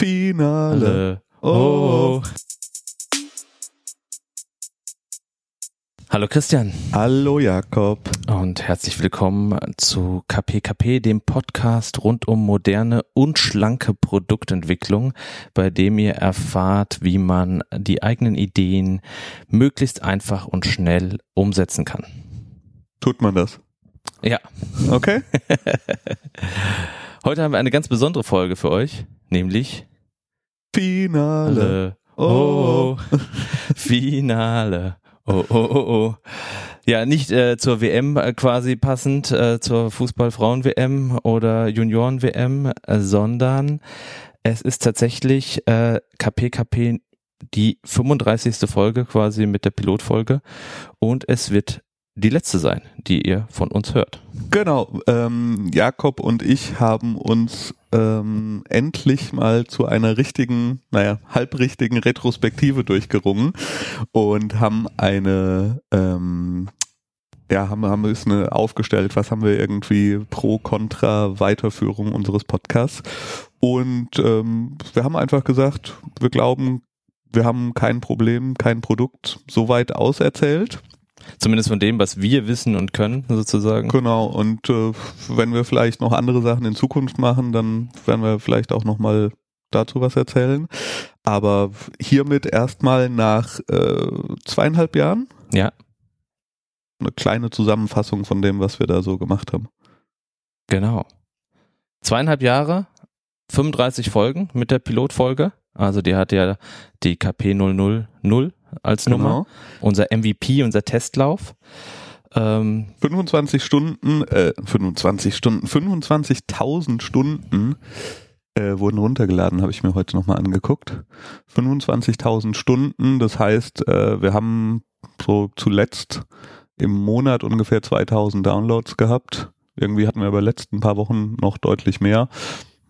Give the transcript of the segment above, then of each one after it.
Finale. Oh. Hallo Christian Hallo Jakob. und herzlich willkommen zu KPKP, dem Podcast rund um moderne und schlanke Produktentwicklung, bei dem ihr erfahrt, wie man die eigenen Ideen möglichst einfach und schnell umsetzen kann. Tut man das? Ja, Okay. heute haben wir eine ganz besondere Folge für euch, nämlich Finale. Oh, Finale. Oh, oh, oh, oh. Ja, nicht äh, zur WM äh, quasi passend, äh, zur Fußball-Frauen-WM oder Junioren-WM, äh, sondern es ist tatsächlich äh, KPKP die 35. Folge quasi mit der Pilotfolge und es wird die letzte sein, die ihr von uns hört. Genau. Ähm, Jakob und ich haben uns ähm, endlich mal zu einer richtigen, naja, halbrichtigen Retrospektive durchgerungen und haben eine ähm, ja, haben, haben wir es eine aufgestellt, was haben wir irgendwie pro, contra Weiterführung unseres Podcasts. Und ähm, wir haben einfach gesagt, wir glauben, wir haben kein Problem, kein Produkt so weit auserzählt. Zumindest von dem, was wir wissen und können, sozusagen. Genau, und äh, wenn wir vielleicht noch andere Sachen in Zukunft machen, dann werden wir vielleicht auch nochmal dazu was erzählen. Aber hiermit erstmal nach äh, zweieinhalb Jahren Ja, eine kleine Zusammenfassung von dem, was wir da so gemacht haben. Genau. Zweieinhalb Jahre, 35 Folgen mit der Pilotfolge. Also die hat ja die KP 000 als Genau. Nummer. Unser MVP, unser Testlauf. Ähm, 25 Stunden, äh, 25 Stunden, 25.000 Stunden äh, wurden runtergeladen, habe ich mir heute nochmal angeguckt. 25.000 Stunden, das heißt, äh, wir haben so zuletzt im Monat ungefähr 2000 Downloads gehabt. Irgendwie hatten wir aber letzten paar Wochen noch deutlich mehr.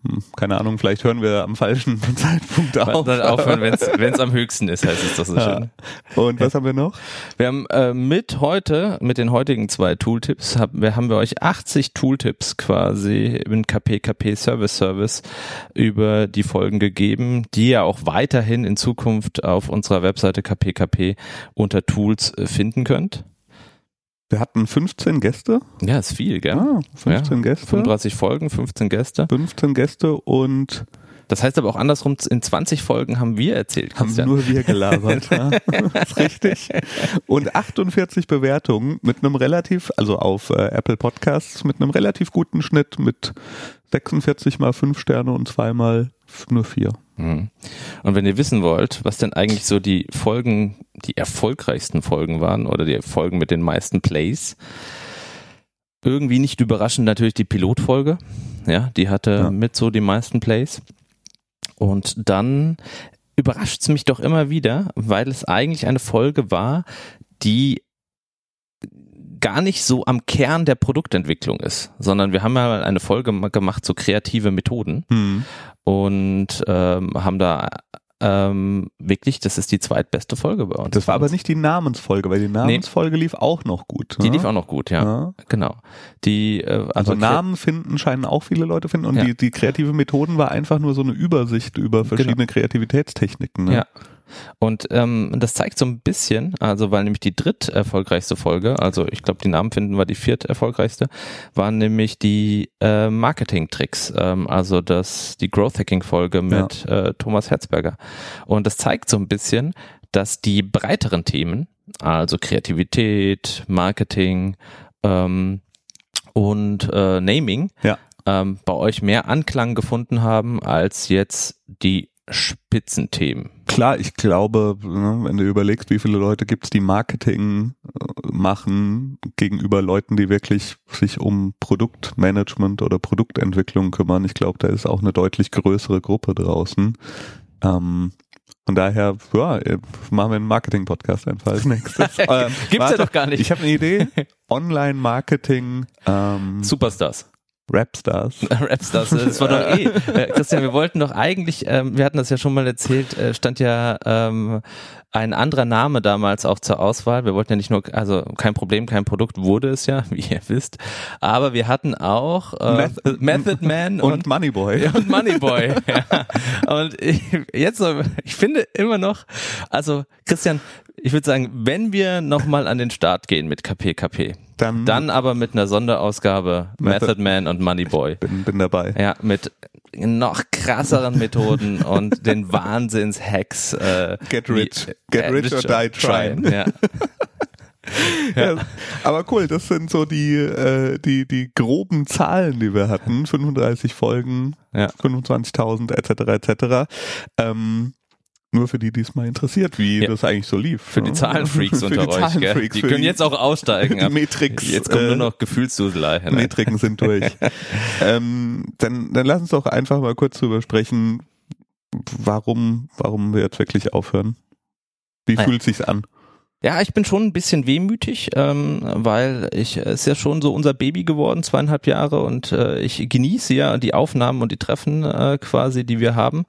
Hm, Keine Ahnung, vielleicht hören wir am falschen Zeitpunkt auf. dann aufhören, wenn es am höchsten ist, heißt es doch so Ja. schön. Und was haben wir noch? Wir haben äh, mit heute, mit den heutigen zwei Tooltips, haben wir, haben wir euch 80 Tooltips quasi im KPKP Service Service über die Folgen gegeben, die ihr auch weiterhin in Zukunft auf unserer Webseite KPKP unter Tools äh, finden könnt. Wir hatten 15 Gäste. Ja, ist viel, gell? Ah, 15 Ja, Gäste. 35 Folgen, 15 Gäste. 15 Gäste und Das heißt aber auch andersrum, in 20 Folgen haben wir erzählt, haben Christian. nur wir gelabert. ja. Das ist richtig. Und 48 Bewertungen mit einem relativ, also auf äh, Apple Podcasts mit einem relativ guten Schnitt mit 46 mal 5 Sterne und zweimal nur 4. Mhm. Und wenn ihr wissen wollt, was denn eigentlich so die Folgen, die erfolgreichsten Folgen waren oder die Folgen mit den meisten Plays, irgendwie nicht überraschend natürlich die Pilotfolge. Ja, die hatte Ja. mit so die meisten Plays. Und dann überrascht es mich doch immer wieder, weil es eigentlich eine Folge war, die gar nicht so am Kern der Produktentwicklung ist, sondern wir haben ja eine Folge ma- gemacht, so kreative Methoden Hm. und ähm, haben da ähm, wirklich, das ist die zweitbeste Folge bei uns. Das war aber nicht die Namensfolge, weil die Namensfolge lief auch noch gut. Die ne? lief auch noch gut, ja. Ja. Genau. Die, äh, Also aber Namen finden scheinen auch viele Leute finden und Ja. die, die kreative Methoden war einfach nur so eine Übersicht über verschiedene Kreativitätstechniken. Ne? Ja. Und ähm, das zeigt so ein bisschen, also weil nämlich die dritt erfolgreichste Folge, also ich glaube, die Namen finden war die viert erfolgreichste, waren nämlich die äh, Marketing-Tricks, ähm, also das die Growth Hacking Folge mit äh, Thomas Herzberger. Und das zeigt so ein bisschen, dass die breiteren Themen, also Kreativität, Marketing ähm, und äh, Naming, Ja. ähm, bei euch mehr Anklang gefunden haben als jetzt die Spitzenthemen. Klar, ich glaube, ne, wenn du überlegst, wie viele Leute gibt's, die Marketing äh, machen gegenüber Leuten, die wirklich sich um Produktmanagement oder Produktentwicklung kümmern. Ich glaube, da ist auch eine deutlich größere Gruppe draußen. Ähm, von daher, ja, machen wir einen Marketing-Podcast einfach als nächstes. Ähm, Gibt's ja warte, doch gar nicht. Ich habe eine Idee. Online-Marketing. Ähm, Superstars. Rapstars. Rapstars, das war doch eh. Äh, Christian, wir wollten doch eigentlich, ähm, wir hatten das ja schon mal erzählt, äh, stand ja ähm, ein anderer Name damals auch zur Auswahl. Wir wollten ja nicht nur, also kein Problem, kein Produkt wurde es ja, wie ihr wisst. Aber wir hatten auch äh, Method, Method Man und, und Moneyboy. Und Moneyboy. ja. Und ich, jetzt, ich finde immer noch, also Christian, ich würde sagen, wenn wir nochmal an den Start gehen mit KPKP, dann, dann aber mit einer Sonderausgabe Method, Method Man und Moneyboy. Bin, bin dabei. Ja, mit noch krasseren Methoden und den Wahnsinns-Hacks. Äh, get rich. Get, get rich, or die trying. Ja. ja. aber cool, das sind so die, äh, die, die groben Zahlen, die wir hatten. 35 Folgen, ja. 25.000 etc. etc. Ähm, nur für die, die es mal interessiert, wie ja. das eigentlich so lief. Für die Zahlenfreaks unter die euch, Zahlenfreaks? Die können jetzt auch aussteigen. Die Matrix. Jetzt kommt äh, nur noch Gefühlsduselei. Ne? Metriken sind durch. ähm, dann, dann lass uns doch einfach mal kurz drüber sprechen, warum, warum wir jetzt wirklich aufhören. Wie Nein. fühlt sich's an? Ja, ich bin schon ein bisschen wehmütig, ähm, weil ich es ist ja schon so unser Baby geworden, zweieinhalb Jahre, und äh, ich genieße ja die Aufnahmen und die Treffen äh, quasi, die wir haben.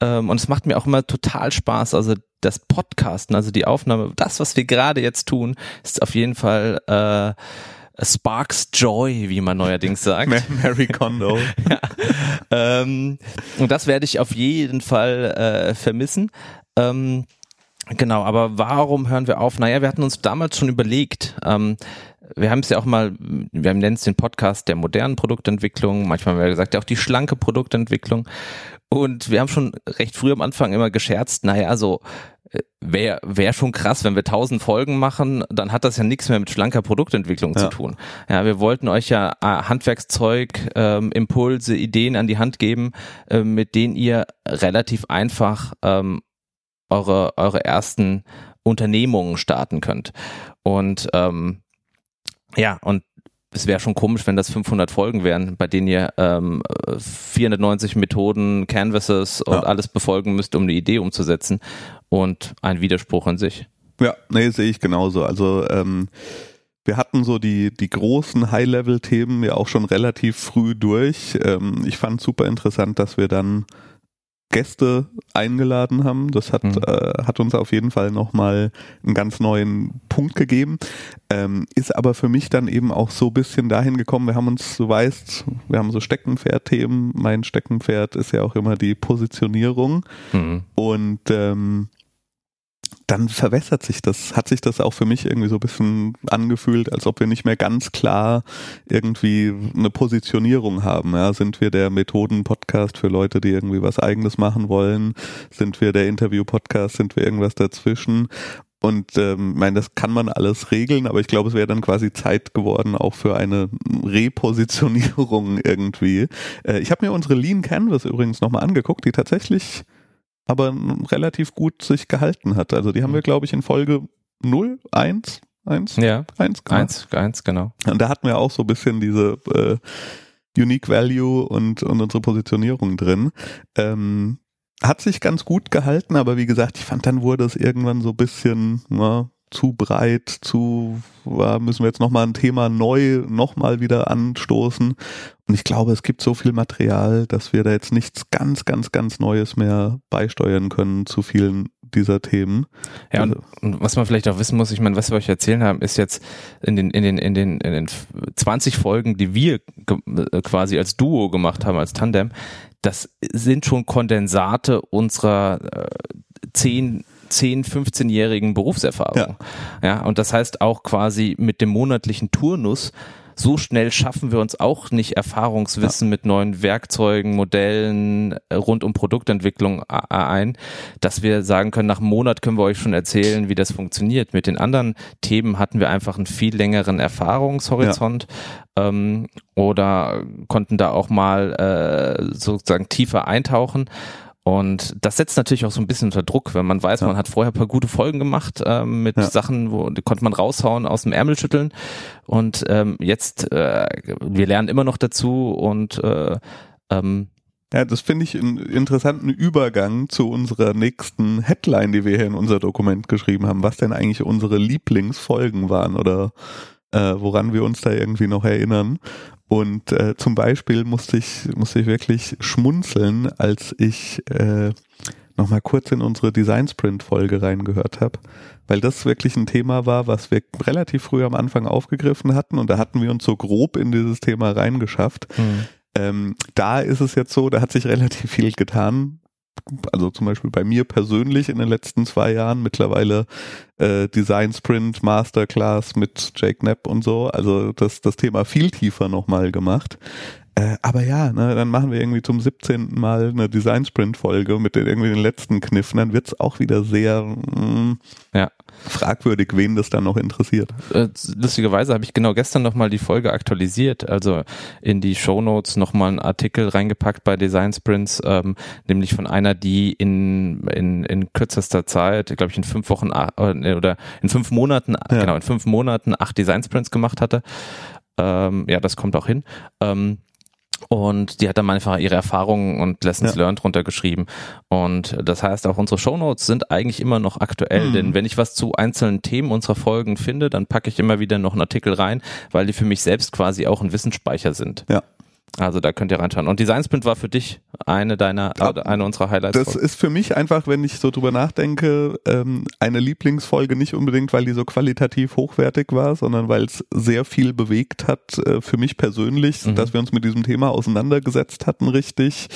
Ähm, und es macht mir auch immer total Spaß. Also das Podcasten, also die Aufnahme, das, was wir gerade jetzt tun, ist auf jeden Fall äh, Sparks Joy, wie man neuerdings sagt. Mary Kondo. ja. ähm, und das werde ich auf jeden Fall äh, vermissen. Ähm, Genau, aber warum hören wir auf? Naja, wir hatten uns damals schon überlegt, ähm, wir haben es ja auch mal, wir nennen es den Podcast der modernen Produktentwicklung, manchmal haben wir gesagt, ja auch die schlanke Produktentwicklung. Und wir haben schon recht früh am Anfang immer gescherzt, naja, so äh, wäre wär schon krass, wenn wir tausend Folgen machen, dann hat das ja nichts mehr mit schlanker Produktentwicklung ja. zu tun. Ja, wir wollten euch ja äh, Handwerkszeug, ähm, Impulse, Ideen an die Hand geben, äh, mit denen ihr relativ einfach ähm, eure, eure ersten Unternehmungen starten könnt. Und ähm, ja, und es wäre schon komisch, wenn das 500 Folgen wären, bei denen ihr ähm, 490 Methoden, Canvases und ja. alles befolgen müsst, um eine Idee umzusetzen. Und ein Widerspruch in sich. Ja, nee, sehe ich genauso. Also ähm, wir hatten so die, die großen High-Level-Themen ja auch schon relativ früh durch. Ähm, ich fand super interessant, dass wir dann Gäste eingeladen haben. Das hat, mhm. äh, hat uns auf jeden Fall nochmal einen ganz neuen Punkt gegeben. Ähm, ist aber für mich dann eben auch so ein bisschen dahin gekommen, wir haben uns, du weißt, wir haben so Steckenpferd-Themen. Mein Steckenpferd ist ja auch immer die Positionierung. Mhm. Und ähm, dann verwässert sich das, hat sich das auch für mich irgendwie so ein bisschen angefühlt, als ob wir nicht mehr ganz klar irgendwie eine Positionierung haben. Ja, sind wir der Methoden-Podcast für Leute, die irgendwie was eigenes machen wollen? Sind wir der Interview-Podcast? Sind wir irgendwas dazwischen? Und ähm, meine, das kann man alles regeln, aber ich glaube, es wäre dann quasi Zeit geworden auch für eine Repositionierung irgendwie. Äh, ich habe mir unsere Lean Canvas übrigens nochmal angeguckt, die tatsächlich aber relativ gut sich gehalten hat. Also die haben wir, mhm. glaube ich, in Folge 0, 1, 1, ja, 1, 1, 1, genau. Und da hatten wir auch so ein bisschen diese äh, Unique Value und, und unsere Positionierung drin. Ähm, hat sich ganz gut gehalten, aber wie gesagt, ich fand, dann wurde es irgendwann so ein bisschen, na, zu breit, zu, ja, müssen wir jetzt nochmal ein Thema neu nochmal wieder anstoßen. Und ich glaube, es gibt so viel Material, dass wir da jetzt nichts ganz, ganz, ganz Neues mehr beisteuern können zu vielen dieser Themen. Ja, und, und was man vielleicht auch wissen muss, ich meine, was wir euch erzählen haben, ist jetzt in den, in den, in den, in den 20 Folgen, die wir quasi als Duo gemacht haben, als Tandem, das sind schon Kondensate unserer äh, zehn 10, 15-jährigen Berufserfahrung. Ja. ja, und das heißt auch quasi mit dem monatlichen Turnus so schnell schaffen wir uns auch nicht Erfahrungswissen ja. mit neuen Werkzeugen, Modellen äh, rund um Produktentwicklung ein, dass wir sagen können, nach einem Monat können wir euch schon erzählen, wie das funktioniert. Mit den anderen Themen hatten wir einfach einen viel längeren Erfahrungshorizont ja. ähm, oder konnten da auch mal äh, sozusagen tiefer eintauchen. Und das setzt natürlich auch so ein bisschen unter Druck, wenn man weiß, ja. man hat vorher ein paar gute Folgen gemacht ähm, mit ja. Sachen, wo die konnte man raushauen, aus dem Ärmel schütteln. Und ähm, jetzt, äh, wir lernen immer noch dazu und äh, ähm, ja, das finde ich einen interessanten Übergang zu unserer nächsten Headline, die wir hier in unser Dokument geschrieben haben, was denn eigentlich unsere Lieblingsfolgen waren oder äh, woran wir uns da irgendwie noch erinnern. Und äh, zum Beispiel musste ich, musste ich wirklich schmunzeln, als ich äh, nochmal kurz in unsere Design Sprint Folge reingehört habe, weil das wirklich ein Thema war, was wir relativ früh am Anfang aufgegriffen hatten und da hatten wir uns so grob in dieses Thema reingeschafft. Mhm. Ähm, da ist es jetzt so, da hat sich relativ viel getan also zum Beispiel bei mir persönlich in den letzten zwei Jahren mittlerweile äh, Design Sprint Masterclass mit Jake Knapp und so, also das, das Thema viel tiefer nochmal gemacht. Äh, aber ja, ne, dann machen wir irgendwie zum 17. Mal eine Design Sprint Folge mit den irgendwie den letzten Kniffen, dann wird's auch wieder sehr mh, mm, ja. fragwürdig, wen das dann noch interessiert. Äh, lustigerweise habe ich genau gestern nochmal die Folge aktualisiert, also in die Show Notes nochmal einen Artikel reingepackt bei Design Sprints, ähm, nämlich von einer, die in, in, in kürzester Zeit, glaube ich in fünf Wochen äh, oder in fünf Monaten, ja. genau, in fünf Monaten acht Design Sprints gemacht hatte. Ähm, ja, das kommt auch hin. Ähm, und die hat dann einfach ihre Erfahrungen und Lessons ja. learned runtergeschrieben. Und das heißt, auch unsere Shownotes sind eigentlich immer noch aktuell, mhm. denn wenn ich was zu einzelnen Themen unserer Folgen finde, dann packe ich immer wieder noch einen Artikel rein, weil die für mich selbst quasi auch ein Wissensspeicher sind. Ja. Also da könnt ihr reinschauen. Und Design Sprint war für dich eine deiner, ja, eine unserer Highlights. Das ist für mich einfach, wenn ich so drüber nachdenke, ähm, eine Lieblingsfolge nicht unbedingt, weil die so qualitativ hochwertig war, sondern weil es sehr viel bewegt hat äh, für mich persönlich, mhm. dass wir uns mit diesem Thema auseinandergesetzt hatten, richtig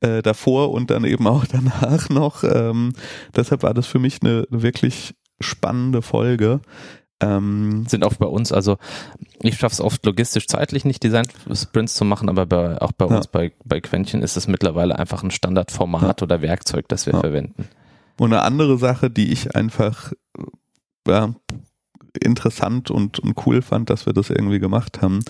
äh, davor und dann eben auch danach noch. Ähm, deshalb war das für mich eine wirklich spannende Folge. Ähm, sind auch bei uns, also ich schaffe es oft logistisch zeitlich nicht, Design-Sprints zu machen, aber bei, auch bei ja. uns bei, bei Quäntchen ist es mittlerweile einfach ein Standardformat ja. oder Werkzeug, das wir ja. verwenden. Und eine andere Sache, die ich einfach ja, interessant und, und cool fand, dass wir das irgendwie gemacht haben,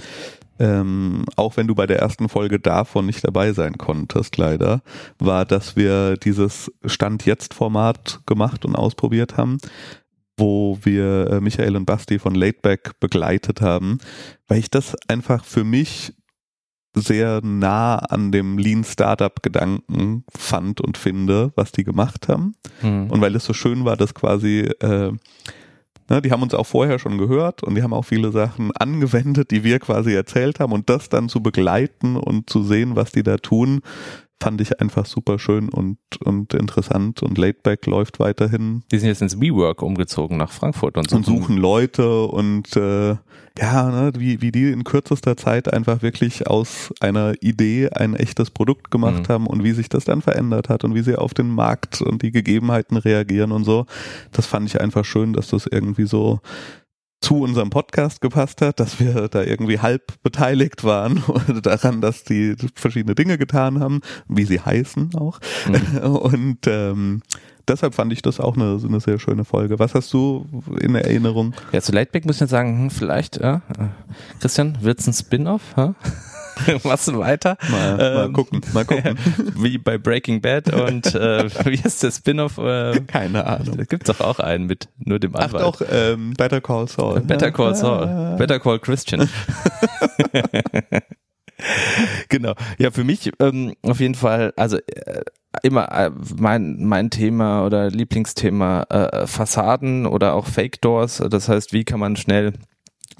ähm, auch wenn du bei der ersten Folge davon nicht dabei sein konntest, leider, war, dass wir dieses Stand-Jetzt-Format gemacht und ausprobiert haben wo wir äh, Michael und Basti von Laidback begleitet haben, weil ich das einfach für mich sehr nah an dem Lean Startup Gedanken fand und finde, was die gemacht haben. Mhm. Und weil es so schön war, dass quasi, äh, ne, die haben uns auch vorher schon gehört und die haben auch viele Sachen angewendet, die wir quasi erzählt haben und das dann zu begleiten und zu sehen, was die da tun, fand ich einfach super schön und, und interessant und Laidback läuft weiterhin. Die sind jetzt ins WeWork umgezogen nach Frankfurt und, suchen, und suchen Leute und äh, ja, ne, wie, wie die in kürzester Zeit einfach wirklich aus einer Idee ein echtes Produkt gemacht mhm. haben und wie sich das dann verändert hat und wie sie auf den Markt und die Gegebenheiten reagieren und so. Das fand ich einfach schön, dass das irgendwie so zu unserem Podcast gepasst hat, dass wir da irgendwie halb beteiligt waren daran, dass die verschiedene Dinge getan haben, wie sie heißen auch. Mhm. Und ähm, deshalb fand ich das auch eine, eine sehr schöne Folge. Was hast du in Erinnerung? Ja, zu Lightback muss ich jetzt sagen, hm, vielleicht, ja. Christian, wird's ein Spin-off? Ja? Machst du weiter? Mal, ähm, mal gucken, mal gucken. wie bei Breaking Bad und äh, wie ist der Spin-off? Äh, Keine Ahnung. Da gibt's doch auch einen mit nur dem Anwalt. Ach doch, ähm, Better Call Saul. Better Call Saul. Better Call Christian. genau. Ja, für mich ähm, auf jeden Fall, also äh, immer äh, mein mein Thema oder Lieblingsthema äh, Fassaden oder auch Fake Doors. Das heißt, wie kann man schnell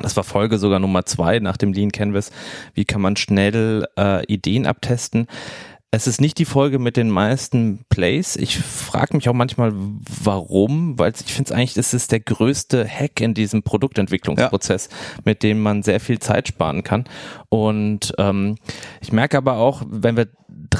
das war Folge sogar Nummer zwei nach dem Lean Canvas. Wie kann man schnell äh, Ideen abtesten? Es ist nicht die Folge mit den meisten Plays. Ich frage mich auch manchmal, warum, weil ich finde es eigentlich, das ist der größte Hack in diesem Produktentwicklungsprozess, ja. mit dem man sehr viel Zeit sparen kann. Und ähm, ich merke aber auch, wenn wir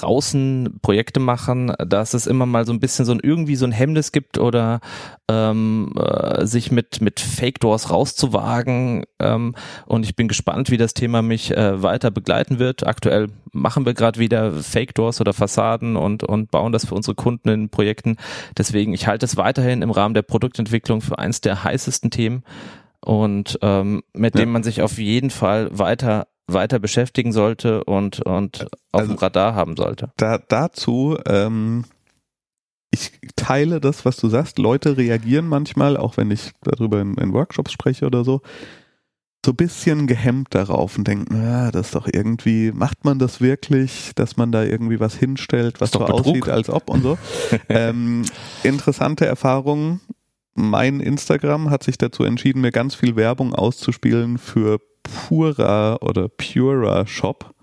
draußen Projekte machen, dass es immer mal so ein bisschen so ein irgendwie so ein Hemmnis gibt oder ähm, äh, sich mit mit Fake Doors rauszuwagen. Ähm, und ich bin gespannt, wie das Thema mich äh, weiter begleiten wird. Aktuell machen wir gerade wieder Fake Doors oder Fassaden und und bauen das für unsere Kunden in Projekten. Deswegen ich halte es weiterhin im Rahmen der Produktentwicklung für eins der heißesten Themen und ähm, mit ja. dem man sich auf jeden Fall weiter weiter beschäftigen sollte und, und auf also, dem Radar haben sollte. Da, dazu, ähm, ich teile das, was du sagst. Leute reagieren manchmal, auch wenn ich darüber in, in Workshops spreche oder so, so bisschen gehemmt darauf und denken, ja, das ist doch irgendwie, macht man das wirklich, dass man da irgendwie was hinstellt, was so aussieht, als ob und so. ähm, interessante Erfahrungen. Mein Instagram hat sich dazu entschieden, mir ganz viel Werbung auszuspielen für Pura oder Pura Shop.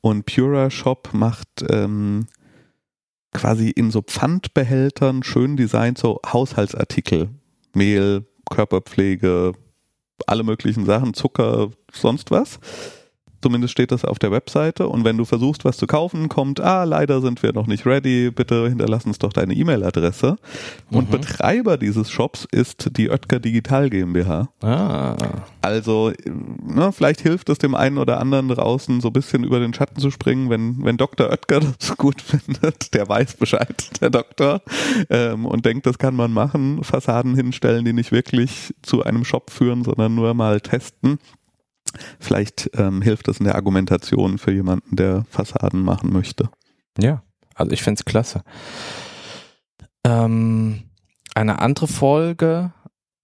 Und Pura Shop macht ähm, quasi in so Pfandbehältern schön designt so Haushaltsartikel. Mehl, Körperpflege, alle möglichen Sachen, Zucker, sonst was. Zumindest steht das auf der Webseite. Und wenn du versuchst, was zu kaufen, kommt, ah, leider sind wir noch nicht ready, bitte hinterlass uns doch deine E-Mail-Adresse. Und Mhm. Betreiber dieses Shops ist die Oetker Digital GmbH. Ah. Also, ne, vielleicht hilft es dem einen oder anderen draußen, so ein bisschen über den Schatten zu springen, wenn, wenn Dr. Oetker das gut findet, der weiß Bescheid, der Doktor, ähm, und denkt, das kann man machen, Fassaden hinstellen, die nicht wirklich zu einem Shop führen, sondern nur mal testen. Vielleicht ähm, hilft das in der Argumentation für jemanden, der Fassaden machen möchte. Ja, also ich find's klasse. Ähm, eine andere Folge,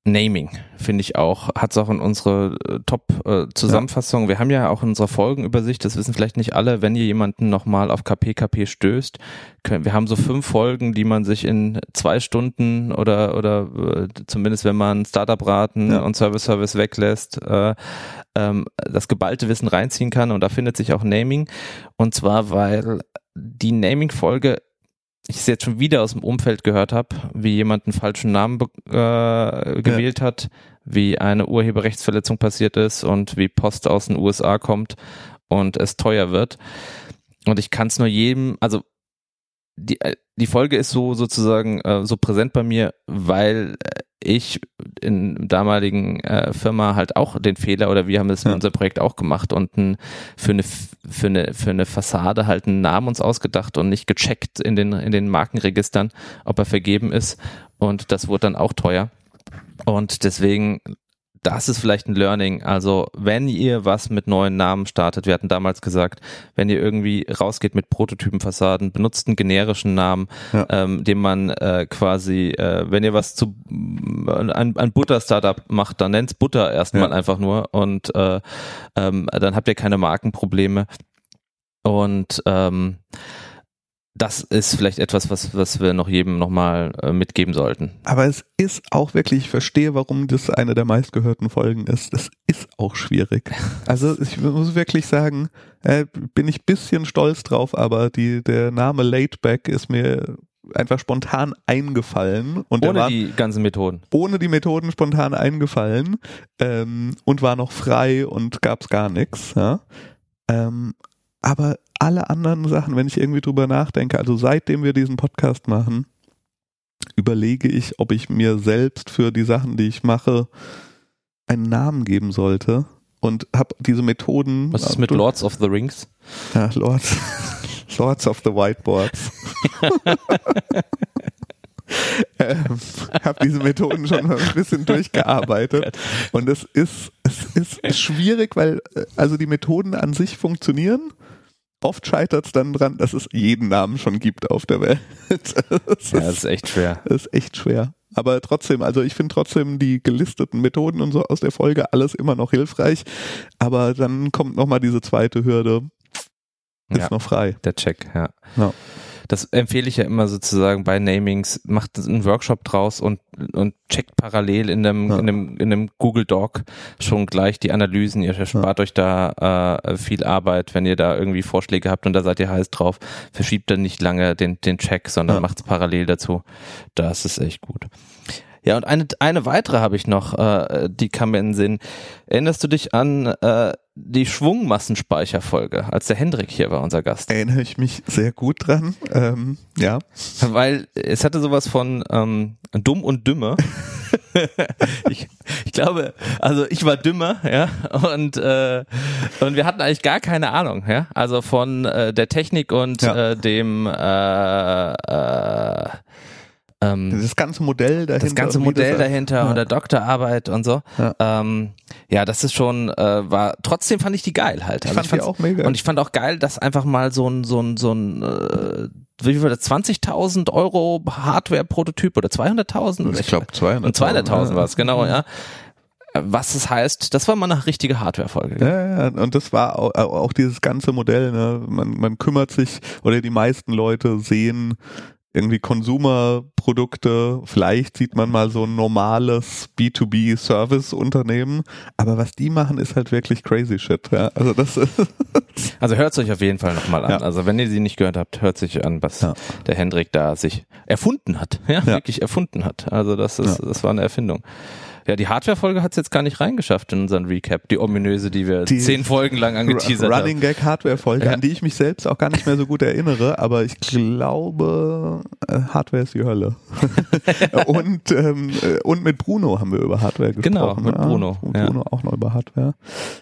Naming, finde ich auch, hat's auch in unsere äh, Top-Zusammenfassung. Wir haben ja auch in unserer Folgenübersicht, das wissen vielleicht nicht alle, wenn ihr jemanden nochmal auf KPKP stößt, können, wir haben so fünf Folgen, die man sich in zwei Stunden oder oder äh, zumindest wenn man Startup-Raten Ja. und Service-Service weglässt, äh, ähm, das geballte Wissen reinziehen kann und da findet sich auch Naming. Und zwar, weil die Naming-Folge ich es jetzt schon wieder aus dem Umfeld gehört habe, wie jemand einen falschen Namen äh, gewählt hat, wie eine Urheberrechtsverletzung passiert ist und wie Post aus den USA kommt und es teuer wird. Und ich kann es nur jedem, also die, äh, die Folge ist so sozusagen äh, so präsent bei mir, weil äh, ich in damaligen äh, Firma halt auch den Fehler oder wir haben es Ja. in unserem Projekt auch gemacht und ein, für eine für eine für eine Fassade halt einen Namen uns ausgedacht und nicht gecheckt in den in den Markenregistern, ob er vergeben ist und das wurde dann auch teuer und deswegen das ist vielleicht ein Learning. Also wenn ihr was mit neuen Namen startet, wir hatten damals gesagt, wenn ihr irgendwie rausgeht mit Prototypenfassaden, benutzt einen generischen Namen, Ja. ähm, den man äh, quasi, äh, wenn ihr was zu ein, ein Butter-Startup macht, dann nennt's Butter erstmal Ja. einfach nur und äh, ähm, dann habt ihr keine Markenprobleme. Und ähm, das ist vielleicht etwas, was, was wir noch jedem nochmal äh, mitgeben sollten. Aber es ist auch wirklich, ich verstehe, warum das eine der meistgehörten Folgen ist. Das ist auch schwierig. Also ich muss wirklich sagen, äh, bin ich bisschen stolz drauf, aber die, der Name Laidback ist mir einfach spontan eingefallen und Ohne war die ganzen Methoden. ohne die Methoden spontan eingefallen ähm, und war noch frei und gab's gar nichts. Ja? Ähm, aber alle anderen Sachen, wenn ich irgendwie drüber nachdenke, also seitdem wir diesen Podcast machen, überlege ich, ob ich mir selbst für die Sachen, die ich mache, einen Namen geben sollte und habe diese Methoden. Was ist mit Lords of the Rings? Ja, Lords, Lords of the Whiteboards. ähm, habe diese Methoden schon ein bisschen durchgearbeitet und es ist es ist schwierig, weil äh, also die Methoden an sich funktionieren. Oft scheitert es dann dran, dass es jeden Namen schon gibt auf der Welt. Das Ja, das ist, echt schwer. das ist echt schwer. Aber trotzdem, also ich finde trotzdem die gelisteten Methoden und so aus der Folge alles immer noch hilfreich. Aber dann kommt nochmal diese zweite Hürde. Ist Ja. noch frei. Der Check, ja. Ja. Das empfehle ich ja immer sozusagen bei Namings. Macht einen Workshop draus und, und checkt parallel in einem, Ja. in einem, in einem Google Doc schon gleich die Analysen. Ihr spart euch da äh, viel Arbeit, wenn ihr da irgendwie Vorschläge habt und da seid ihr heiß drauf. Verschiebt dann nicht lange den, den Check, sondern Ja. macht's parallel dazu. Das ist echt gut. Ja, und eine, eine weitere habe ich noch, äh, die kam mir in den Sinn. Erinnerst du dich an äh, die Schwungmassenspeicherfolge, als der Hendrik hier war, unser Gast? Erinnere ich mich sehr gut dran. Ähm, ja. Weil es hatte sowas von ähm, dumm und dümmer. ich, ich glaube, also ich war dümmer, ja, und und wir hatten eigentlich gar keine Ahnung, ja, also von äh, der Technik und Ja. äh, dem äh, äh, ähm, Das ganze Modell dahinter. das ganze Modell das- dahinter Ja. und der Doktorarbeit und so. Ja. Ähm, ja, das ist schon, äh, war, trotzdem fand ich die geil halt. Ich Also fand die fand's- auch mega. Und ich fand auch geil, dass einfach mal so ein, so ein, so ein, äh, wie war das, 20.000 Euro Hardware-Prototyp oder 200.000? Oder ich glaube 200. und 200.000 war es, genau, ja. Was es heißt, das war mal eine richtige Hardware-Folge. Ja, ja, und das war auch, auch dieses ganze Modell, ne? man, man kümmert sich oder die meisten Leute sehen irgendwie Konsumerprodukte, vielleicht sieht man mal so ein normales B2B-Service-Unternehmen, aber was die machen, ist halt wirklich crazy shit. Ja? Also das Also hört es euch auf jeden Fall nochmal an. Ja. Also wenn ihr sie nicht gehört habt, hört sich an, was ja. der Hendrik da sich erfunden hat. Ja. wirklich erfunden hat. Also das ist, das war eine Erfindung. Ja, die Hardware-Folge hat es jetzt gar nicht reingeschafft in unseren Recap, die ominöse, die wir die zehn Folgen lang angeteasert haben. Running Gag Hardware-Folge, ja. an die ich mich selbst auch gar nicht mehr so gut erinnere, aber ich glaube, äh, Hardware ist die Hölle. und, ähm, äh, und mit Bruno haben wir über Hardware genau, gesprochen. Genau, mit Bruno. Ja, Bruno auch noch über Hardware.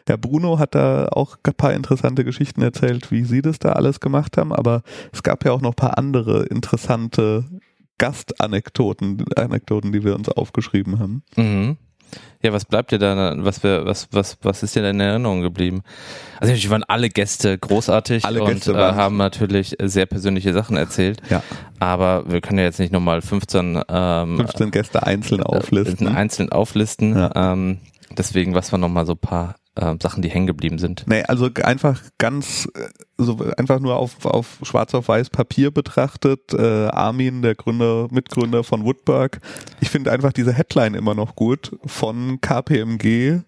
Ja, Bruno hat da auch ein paar interessante Geschichten erzählt, wie sie das da alles gemacht haben, aber es gab ja auch noch ein paar andere interessante Gastanekdoten, Anekdoten, die wir uns aufgeschrieben haben. Mhm. Ja, was bleibt dir da, was wir, was, was, was ist dir in Erinnerung geblieben? Also natürlich waren alle Gäste großartig alle und äh, haben natürlich sehr persönliche Sachen erzählt. Ja. Aber wir können ja jetzt nicht nochmal 15, ähm, 15 Gäste einzeln äh, auflisten. Einzeln auflisten. Ja. Ähm, deswegen, was waren nochmal so ein paar äh, Sachen, die hängen geblieben sind. Nee, also einfach ganz, äh, so einfach nur auf, auf schwarz auf weiß Papier betrachtet, äh, Armin, der Gründer, Mitgründer von Woodburg, ich finde einfach diese Headline immer noch gut von KPMG,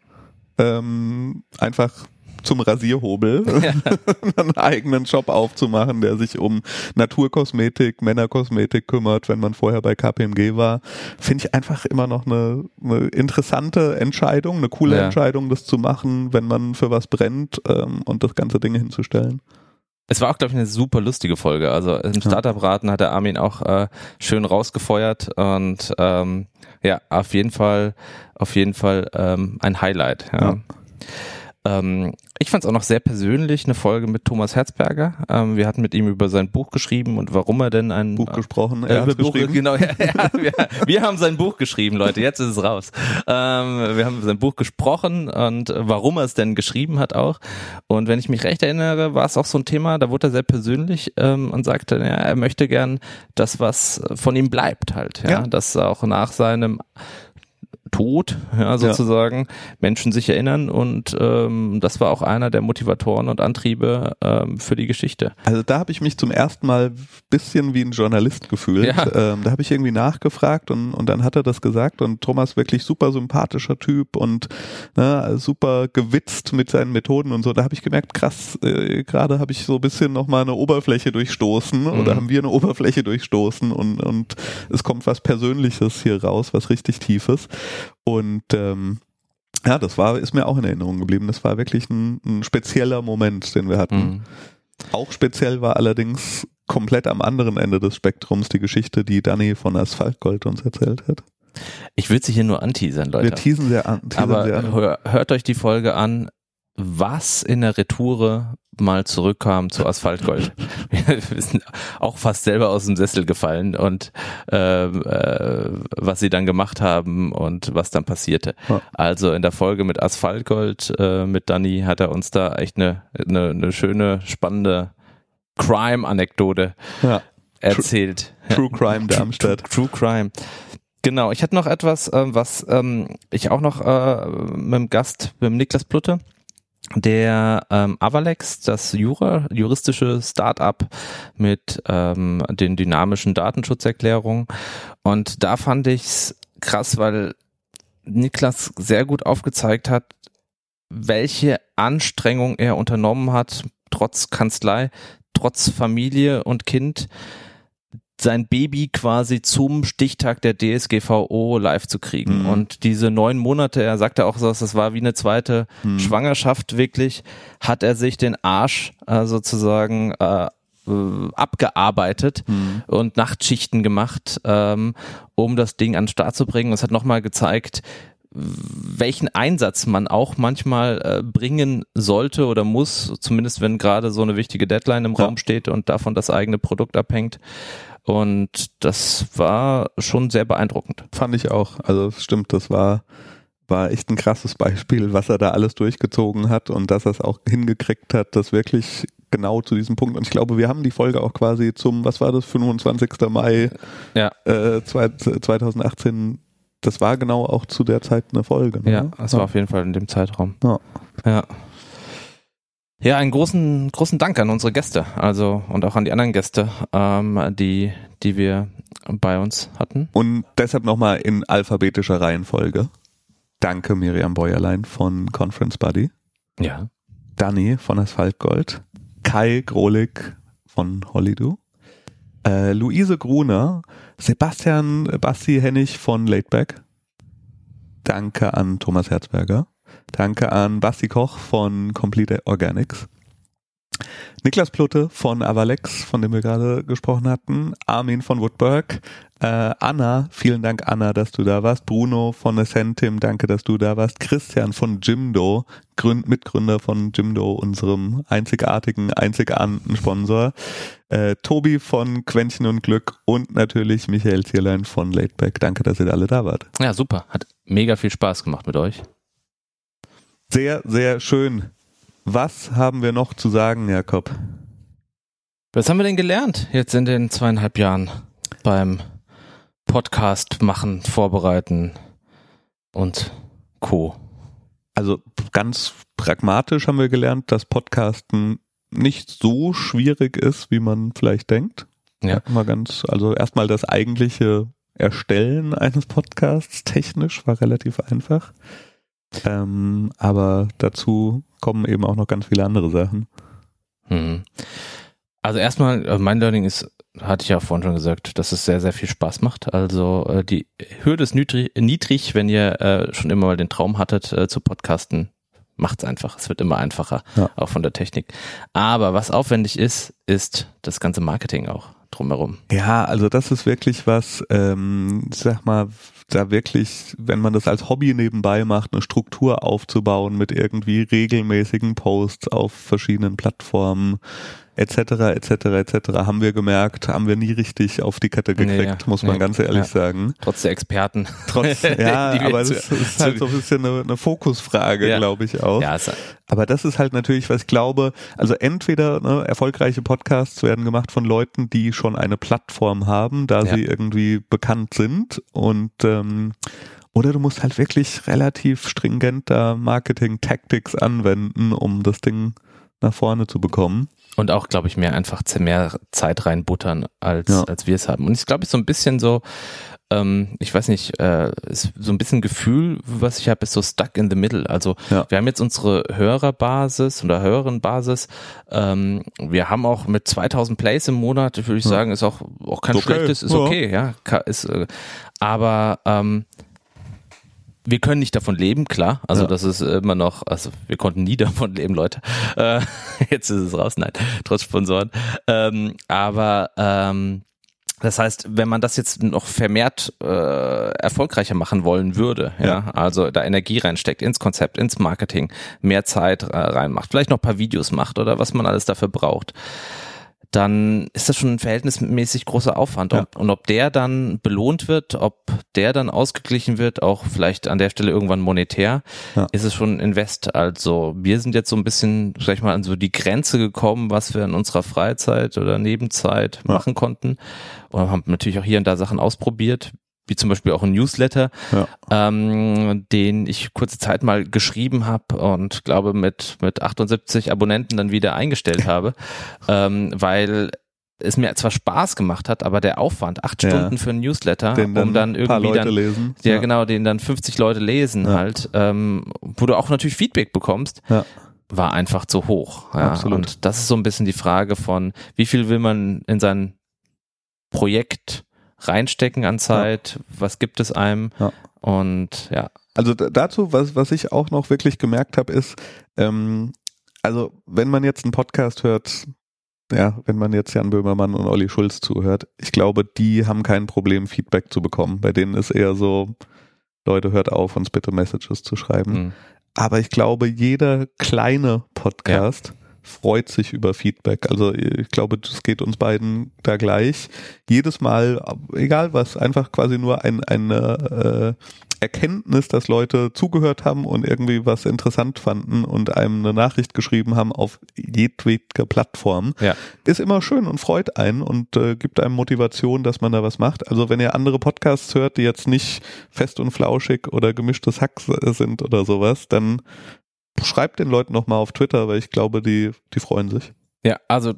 ähm, einfach zum Rasierhobel, ja. einen eigenen Shop aufzumachen, der sich um Naturkosmetik, Männerkosmetik kümmert, wenn man vorher bei KPMG war, finde ich einfach immer noch eine, eine interessante Entscheidung, eine coole ja. Entscheidung, das zu machen, wenn man für was brennt ähm, und das ganze Ding hinzustellen. Es war auch, glaube ich, eine super lustige Folge. Also im Startup-Raten hat der Armin auch äh, schön rausgefeuert und ähm, ja, auf jeden Fall, auf jeden Fall ähm, ein Highlight. Ja. ja. Ähm, ich fand es auch noch sehr persönlich, eine Folge mit Thomas Herzberger. Ähm, wir hatten mit ihm über sein Buch geschrieben und warum er denn ein Buch gesprochen. Äh, er Buch, genau, ja, ja, wir, wir, haben sein Buch geschrieben, Leute. Jetzt ist es raus. Ähm, wir haben sein Buch gesprochen und warum er es denn geschrieben hat auch. Und wenn ich mich recht erinnere, war es auch so ein Thema. Da wurde er sehr persönlich ähm, und sagte, ja, er möchte gern das, was von ihm bleibt, halt. Ja, ja. dass auch nach seinem Tod, ja, sozusagen, ja. Menschen sich erinnern und ähm, das war auch einer der Motivatoren und Antriebe ähm, für die Geschichte. Also da habe ich mich zum ersten Mal bisschen wie ein Journalist gefühlt. Ja. Ähm, da habe ich irgendwie nachgefragt und, und dann hat er das gesagt und Thomas wirklich super sympathischer Typ und ne, super gewitzt mit seinen Methoden und so. Da habe ich gemerkt, krass, äh, gerade habe ich so ein bisschen nochmal eine Oberfläche durchstoßen mhm. oder haben wir eine Oberfläche durchstoßen und, und es kommt was Persönliches hier raus, was richtig Tiefes. Und ähm, ja, das war, ist mir auch in Erinnerung geblieben. Das war wirklich ein, ein spezieller Moment, den wir hatten. Mhm. Auch speziell war allerdings komplett am anderen Ende des Spektrums die Geschichte, die Danny von Asphaltgold uns erzählt hat. Ich würde sie hier nur anteasern, Leute. Wir teasen sehr an. Teasern Aber sehr an. hört euch die Folge an was in der Retoure mal zurückkam zu Asphaltgold. Wir sind auch fast selber aus dem Sessel gefallen und äh, äh, was sie dann gemacht haben und was dann passierte. Ja. Also in der Folge mit Asphaltgold, äh, mit Danny, hat er uns da echt eine, eine, eine schöne, spannende Crime-Anekdote ja. erzählt. True, True Crime Darmstadt. True, True Crime. Genau, ich hatte noch etwas, äh, was ähm, ich auch noch äh, mit dem Gast, mit dem Niklas Plutte, der ähm, Avalex, das Jura, juristische Startup mit ähm, den dynamischen Datenschutzerklärungen. Und da fand ich's krass, weil Niklas sehr gut aufgezeigt hat, welche Anstrengung er unternommen hat, trotz Kanzlei, trotz Familie und Kind, sein Baby quasi zum Stichtag der DSGVO live zu kriegen. Mhm. Und diese neun Monate, er sagte auch so, das war wie eine zweite mhm. Schwangerschaft wirklich, hat er sich den Arsch äh, sozusagen äh, äh abgearbeitet mhm. und Nachtschichten gemacht, ähm, um das Ding an den Start zu bringen. Es hat nochmal gezeigt, welchen Einsatz man auch manchmal äh, bringen sollte oder muss, zumindest wenn gerade so eine wichtige Deadline im ja. Raum steht und davon das eigene Produkt abhängt. Und das war schon sehr beeindruckend. Fand ich auch. Also stimmt, das war, war echt ein krasses Beispiel, was er da alles durchgezogen hat und dass er es auch hingekriegt hat, das wirklich genau zu diesem Punkt. Und ich glaube, wir haben die Folge auch quasi zum, was war das, 25. Mai ja. äh, 2018 das war genau auch zu der Zeit eine Folge. Ne? Ja, das war auf jeden Fall in dem Zeitraum. Ja. ja. Ja, einen großen, großen Dank an unsere Gäste, also und auch an die anderen Gäste, ähm, die, die wir bei uns hatten. Und deshalb nochmal in alphabetischer Reihenfolge. Danke Miriam Bäuerlein von Conference Buddy. Ja. Danny von Asphaltgold. Kai Grolik von Hollydo. Äh, Luise Gruner. Sebastian Basti Hennig von Laidback. Danke an Thomas Herzberger. Danke an Basti Koch von Complete Organics. Niklas Plutte von Avalex, von dem wir gerade gesprochen hatten, Armin von Woodberg, äh, Anna, vielen Dank Anna, dass du da warst, Bruno von Ascentim, danke, dass du da warst, Christian von Jimdo, Gründ Mitgründer von Jimdo, unserem einzigartigen, einzigartigen Sponsor, äh, Tobi von Quäntchen und Glück und natürlich Michael Zierlein von Laidback. Danke, dass ihr alle da wart. Ja, super. Hat mega viel Spaß gemacht mit euch. Sehr, sehr schön. Was haben wir noch zu sagen, Jakob? Was haben wir denn gelernt jetzt in den zweieinhalb Jahren beim Podcast machen, vorbereiten und Co. Also ganz pragmatisch haben wir gelernt, dass Podcasten nicht so schwierig ist, wie man vielleicht denkt. Ja. Mal ganz, also erstmal das eigentliche Erstellen eines Podcasts technisch war relativ einfach. Ähm, aber dazu kommen eben auch noch ganz viele andere Sachen. Hm. Also erstmal, äh, mein Learning ist, hatte ich ja vorhin schon gesagt, dass es sehr, sehr viel Spaß macht. Also äh, die Hürde ist niedrig, wenn ihr äh, schon immer mal den Traum hattet zu podcasten. Macht's einfach. Es wird immer einfacher, Ja. auch von der Technik. Aber was aufwendig ist, ist das ganze Marketing auch drumherum. Ja, also das ist wirklich was, ähm, sag mal, da wirklich, wenn man das als Hobby nebenbei macht, eine Struktur aufzubauen mit irgendwie regelmäßigen Posts auf verschiedenen Plattformen etc. etc. etc. haben wir gemerkt, haben wir nie richtig auf die Kette Nee, gekriegt, ja. muss man Nee. ganz ehrlich Ja. sagen. Trotz der Experten. Trotz, ja, aber es ist halt so ein bisschen eine, eine Fokusfrage, Ja. glaube ich auch. Ja, Aber das ist halt natürlich, was ich glaube, also entweder ne, erfolgreiche Podcasts werden gemacht von Leuten, die schon eine Plattform haben, da sie irgendwie bekannt sind und ähm, oder du musst halt wirklich relativ stringenter Marketing-Tactics anwenden, um das Ding nach vorne zu bekommen. Und auch, glaube ich, mehr einfach mehr Zeit reinbuttern, als, Ja. als wir es haben. Und ich glaube, ich so ein bisschen so, ähm, ich weiß nicht, äh, ist so ein bisschen Gefühl, was ich habe, ist so stuck in the middle. Also Ja. wir haben jetzt unsere Hörerbasis oder Hörerinnenbasis. Ähm, wir haben auch mit 2000 Plays im Monat, würde ich Ja. sagen, ist auch, auch kein Okay, schlechtes, ist ja. okay, ja. Ist, äh, aber ähm, wir können nicht davon leben, klar. Also Ja. das ist immer noch, also wir konnten nie davon leben, Leute. Äh, jetzt ist es raus, nein, trotz Sponsoren. Ähm, aber ähm, das heißt, wenn man das jetzt noch vermehrt äh, erfolgreicher machen wollen würde, ja, Ja. also da Energie reinsteckt ins Konzept, ins Marketing, mehr Zeit äh, reinmacht, vielleicht noch ein paar Videos macht oder was man alles dafür braucht, dann ist das schon ein verhältnismäßig großer Aufwand. Ja. Ob, und ob der dann belohnt wird, ob der dann ausgeglichen wird, auch vielleicht an der Stelle irgendwann monetär, Ja. ist es schon ein Invest. Also wir sind jetzt so ein bisschen, sag ich mal, an so die Grenze gekommen, was wir in unserer Freizeit oder Nebenzeit Ja. machen konnten. Und haben natürlich auch hier und da Sachen ausprobiert, wie zum Beispiel auch ein Newsletter, Ja. ähm, den ich kurze Zeit mal geschrieben habe und glaube mit, mit 78 Abonnenten dann wieder eingestellt habe, ähm, weil es mir zwar Spaß gemacht hat, aber der Aufwand, acht Ja. Stunden für ein Newsletter, Den um dann paar irgendwie Leute dann lesen. ja, genau, den dann 50 Leute lesen Ja. halt, ähm, wo du auch natürlich Feedback bekommst, Ja. war einfach zu hoch. Ja. Absolut. Und das ist so ein bisschen die Frage von, wie viel will man in sein Projekt reinstecken an Zeit, was gibt es einem Ja. und ja, Also dazu, was, was ich auch noch wirklich gemerkt habe, ist, ähm, also wenn man jetzt einen Podcast hört, ja, wenn man jetzt Jan Böhmermann und Olli Schulz zuhört, ich glaube, die haben kein Problem, Feedback zu bekommen. Bei denen ist eher so, Leute, hört auf, uns bitte Messages zu schreiben. mh, Aber ich glaube, jeder kleine Podcast freut sich über Feedback. Also ich glaube, es geht uns beiden da gleich. Jedes Mal, egal was, einfach quasi nur ein, eine äh, Erkenntnis, dass Leute zugehört haben und irgendwie was interessant fanden und einem eine Nachricht geschrieben haben auf jedweder Plattform, Ja. ist immer schön und freut einen und äh, gibt einem Motivation, dass man da was macht. Also wenn ihr andere Podcasts hört, die jetzt nicht fest und flauschig oder gemischtes Hack sind oder sowas, dann schreibt den Leuten noch mal auf Twitter, weil ich glaube, die, die freuen sich. Ja, also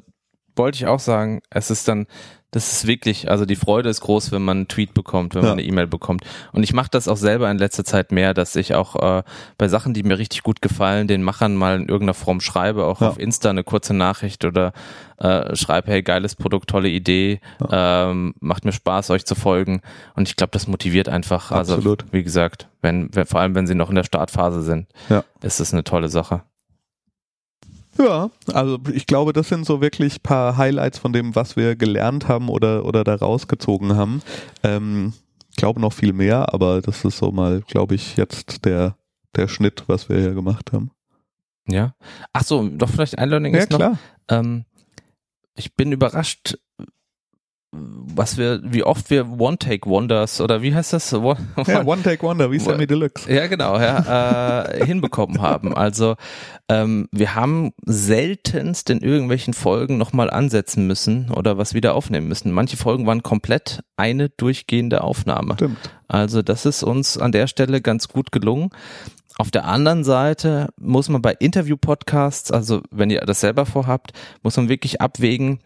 wollte ich auch sagen, es ist dann, das ist wirklich, also die Freude ist groß, wenn man einen Tweet bekommt, wenn ja. man eine E-Mail bekommt. Und ich mache das auch selber in letzter Zeit mehr, dass ich auch äh, bei Sachen, die mir richtig gut gefallen, den Machern mal in irgendeiner Form schreibe, auch ja. auf Insta eine kurze Nachricht oder äh, schreibe, hey, geiles Produkt, tolle Idee, ja. ähm, macht mir Spaß, euch zu folgen. Und ich glaube, das motiviert einfach. Also, Absolut. Also, wie gesagt, wenn, wenn, vor allem wenn sie noch in der Startphase sind, ist es eine tolle Sache. Ja, also ich glaube, das sind so wirklich paar Highlights von dem, was wir gelernt haben oder, oder da rausgezogen haben. Ähm, ich glaube noch viel mehr, aber das ist so mal, glaube ich, jetzt der, der Schnitt, was wir hier gemacht haben. Ja. Ach so, doch vielleicht ein Learning ja, ist noch. Klar. Ähm, ich bin überrascht, was wir, wie oft wir One-Take-Wonders oder wie heißt das? One, ja, One-Take-Wonder, wie Sammy Deluxe. Ja, genau, ja, äh, hinbekommen haben. Also ähm, wir haben seltenst in irgendwelchen Folgen nochmal ansetzen müssen oder was wieder aufnehmen müssen. Manche Folgen waren komplett eine durchgehende Aufnahme. Stimmt. Also das ist uns an der Stelle ganz gut gelungen. Auf der anderen Seite muss man bei Interview-Podcasts, also wenn ihr das selber vorhabt, muss man wirklich abwägen,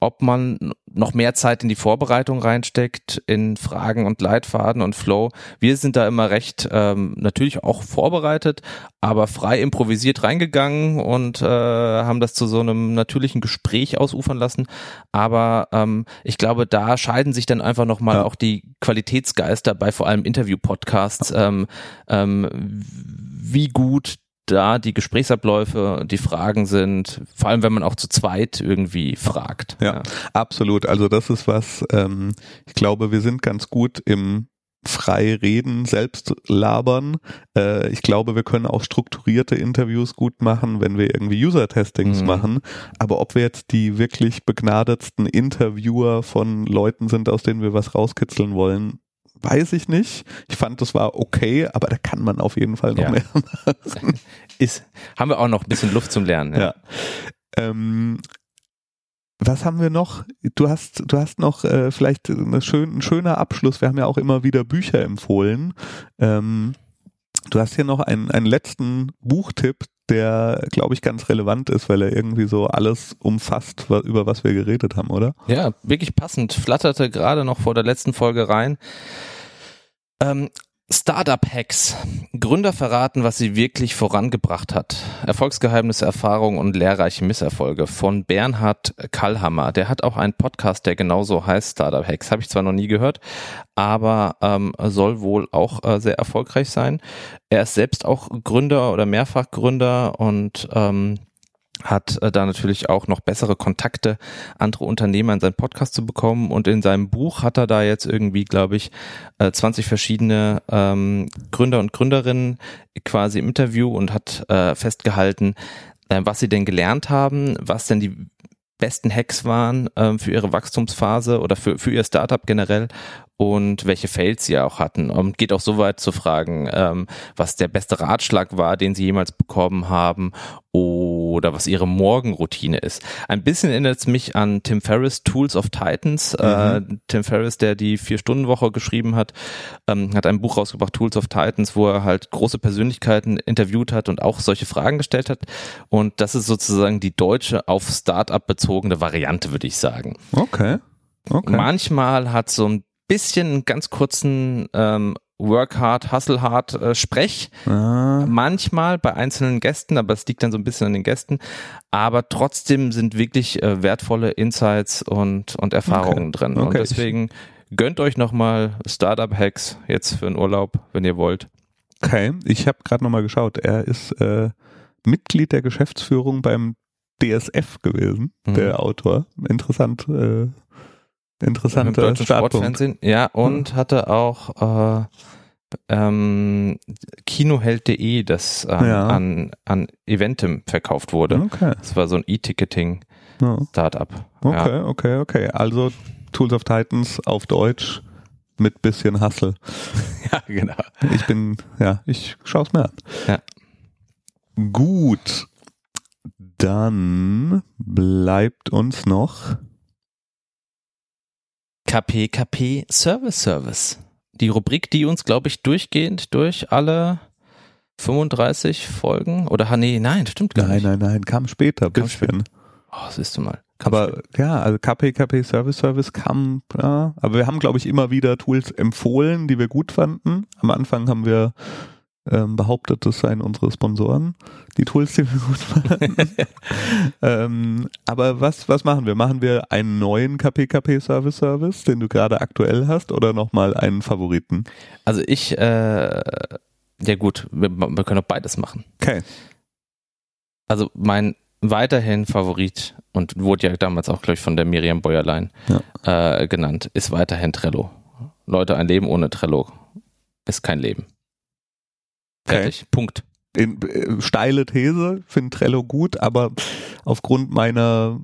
ob man noch mehr Zeit in die Vorbereitung reinsteckt, in Fragen und Leitfaden und Flow. Wir sind da immer recht ähm, natürlich auch vorbereitet, aber frei improvisiert reingegangen und äh, haben das zu so einem natürlichen Gespräch ausufern lassen. Aber ähm, ich glaube, da scheiden sich dann einfach nochmal ja. auch die Qualitätsgeister bei vor allem Interview-Podcasts, ähm, ähm, wie gut da die Gesprächsabläufe, die Fragen sind, vor allem wenn man auch zu zweit irgendwie fragt. Ja, ja. absolut. Also das ist was, ähm, ich glaube, wir sind ganz gut im frei reden, selbst labern. Äh, ich glaube, wir können auch strukturierte Interviews gut machen, wenn wir irgendwie User-Testings mhm. machen. Aber ob wir jetzt die wirklich begnadetsten Interviewer von Leuten sind, aus denen wir was rauskitzeln wollen, weiß ich nicht. Ich fand, das war okay, aber da kann man auf jeden Fall noch ja. mehr machen. Ist, haben wir auch noch ein bisschen Luft zum Lernen. Ja. ja. Ähm, was haben wir noch? Du hast, du hast noch äh, vielleicht eine schön, ein schöner Abschluss. Wir haben ja auch immer wieder Bücher empfohlen. Ähm, du hast hier noch einen, einen letzten Buchtipp, der, glaube ich, ganz relevant ist, weil er irgendwie so alles umfasst, über was wir geredet haben, oder? Ja, wirklich passend. Flatterte gerade noch vor der letzten Folge rein. Ähm, Startup-Hacks. Gründer verraten, was sie wirklich vorangebracht hat. Erfolgsgeheimnisse, Erfahrungen und lehrreiche Misserfolge von Bernhard Kallhammer. Der hat auch einen Podcast, der genauso heißt Startup-Hacks. Habe ich zwar noch nie gehört, aber ähm, soll wohl auch äh, sehr erfolgreich sein. Er ist selbst auch Gründer oder Mehrfachgründer und ähm, hat äh, da natürlich auch noch bessere Kontakte, andere Unternehmer in seinen Podcast zu bekommen. Und in seinem Buch hat er da jetzt irgendwie, glaube ich, äh, 20 verschiedene ähm, Gründer und Gründerinnen quasi im Interview und hat äh, festgehalten, äh, was sie denn gelernt haben, was denn die besten Hacks waren ähm, für ihre Wachstumsphase oder für, für ihr Startup generell und welche Fails sie auch hatten. Und geht auch so weit zu fragen, ähm, was der beste Ratschlag war, den sie jemals bekommen haben oder was ihre Morgenroutine ist. Ein bisschen erinnert es mich an Tim Ferriss Tools of Titans. Äh, mhm. Äh, Tim Ferriss, der die Vier-Stunden-Woche geschrieben hat, ähm, hat ein Buch rausgebracht, Tools of Titans, wo er halt große Persönlichkeiten interviewt hat und auch solche Fragen gestellt hat. Und das ist sozusagen die deutsche auf Startup bezogene Variante, würde ich sagen. Okay. Okay. Manchmal hat so ein bisschen einen ganz kurzen ähm, Work hard, hustle hard äh, Sprech. Ah. Manchmal bei einzelnen Gästen, aber es liegt dann so ein bisschen an den Gästen. Aber trotzdem sind wirklich äh, wertvolle Insights und, und Erfahrungen okay. drin. Okay. Und deswegen gönnt euch nochmal Startup Hacks jetzt für einen Urlaub, wenn ihr wollt. Okay, ich habe gerade nochmal geschaut. Er ist äh, Mitglied der Geschäftsführung beim DSF gewesen, mhm. der Autor. Interessant. Äh, interessanter Startpunkt. Ja, und hm. hatte auch äh, ähm, Kinoheld.de, das ähm, ja. an, an Eventim verkauft wurde. Okay. Das war so ein E-Ticketing-Startup. Okay, ja. okay, okay. Also Tools of Titans auf Deutsch mit bisschen Hustle. ja, genau. Ich bin, ja, ich schaue es mir an. Ja. Gut. Dann bleibt uns noch KPKP Service Service. Die Rubrik, die uns, glaube ich, durchgehend durch alle 35 Folgen oder nee, nein, stimmt gar nein, nicht. Nein, nein, nein, kam später, Kam bisschen. Oh, siehst du mal. Kam Aber später. ja, also KP, KP Service Service kam, ja, aber wir haben, glaube ich, immer wieder Tools empfohlen, die wir gut fanden. Am Anfang haben wir ähm, behauptet, das seien unsere Sponsoren, die Tools, die wir gut fanden. ähm, aber was, was machen wir? Machen wir einen neuen KPKP Service Service, den du gerade aktuell hast, oder nochmal einen Favoriten? Also ich, äh, ja gut, wir, wir können auch beides machen. Okay. Also mein weiterhin Favorit und wurde ja damals auch, glaube ich, von der Miriam Bäuerlein äh, genannt, ist weiterhin Trello. Leute, ein Leben ohne Trello ist kein Leben. Okay. Fertig. Punkt. In, äh, steile These, finde Trello gut, aber aufgrund meiner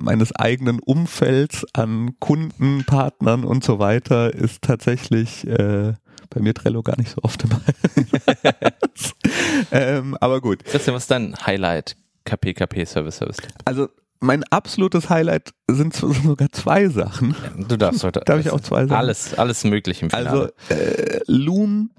meines eigenen Umfelds an Kunden, Partnern und so weiter ist tatsächlich äh, bei mir Trello gar nicht so oft im Einsatz. ähm, aber gut. Christian, was ist dein Highlight KPKP Service Service? Also mein absolutes Highlight sind sogar zwei Sachen. Du darfst heute. Darf ich auch zwei sagen? Alles, alles möglich im Finale. Also äh, Loom,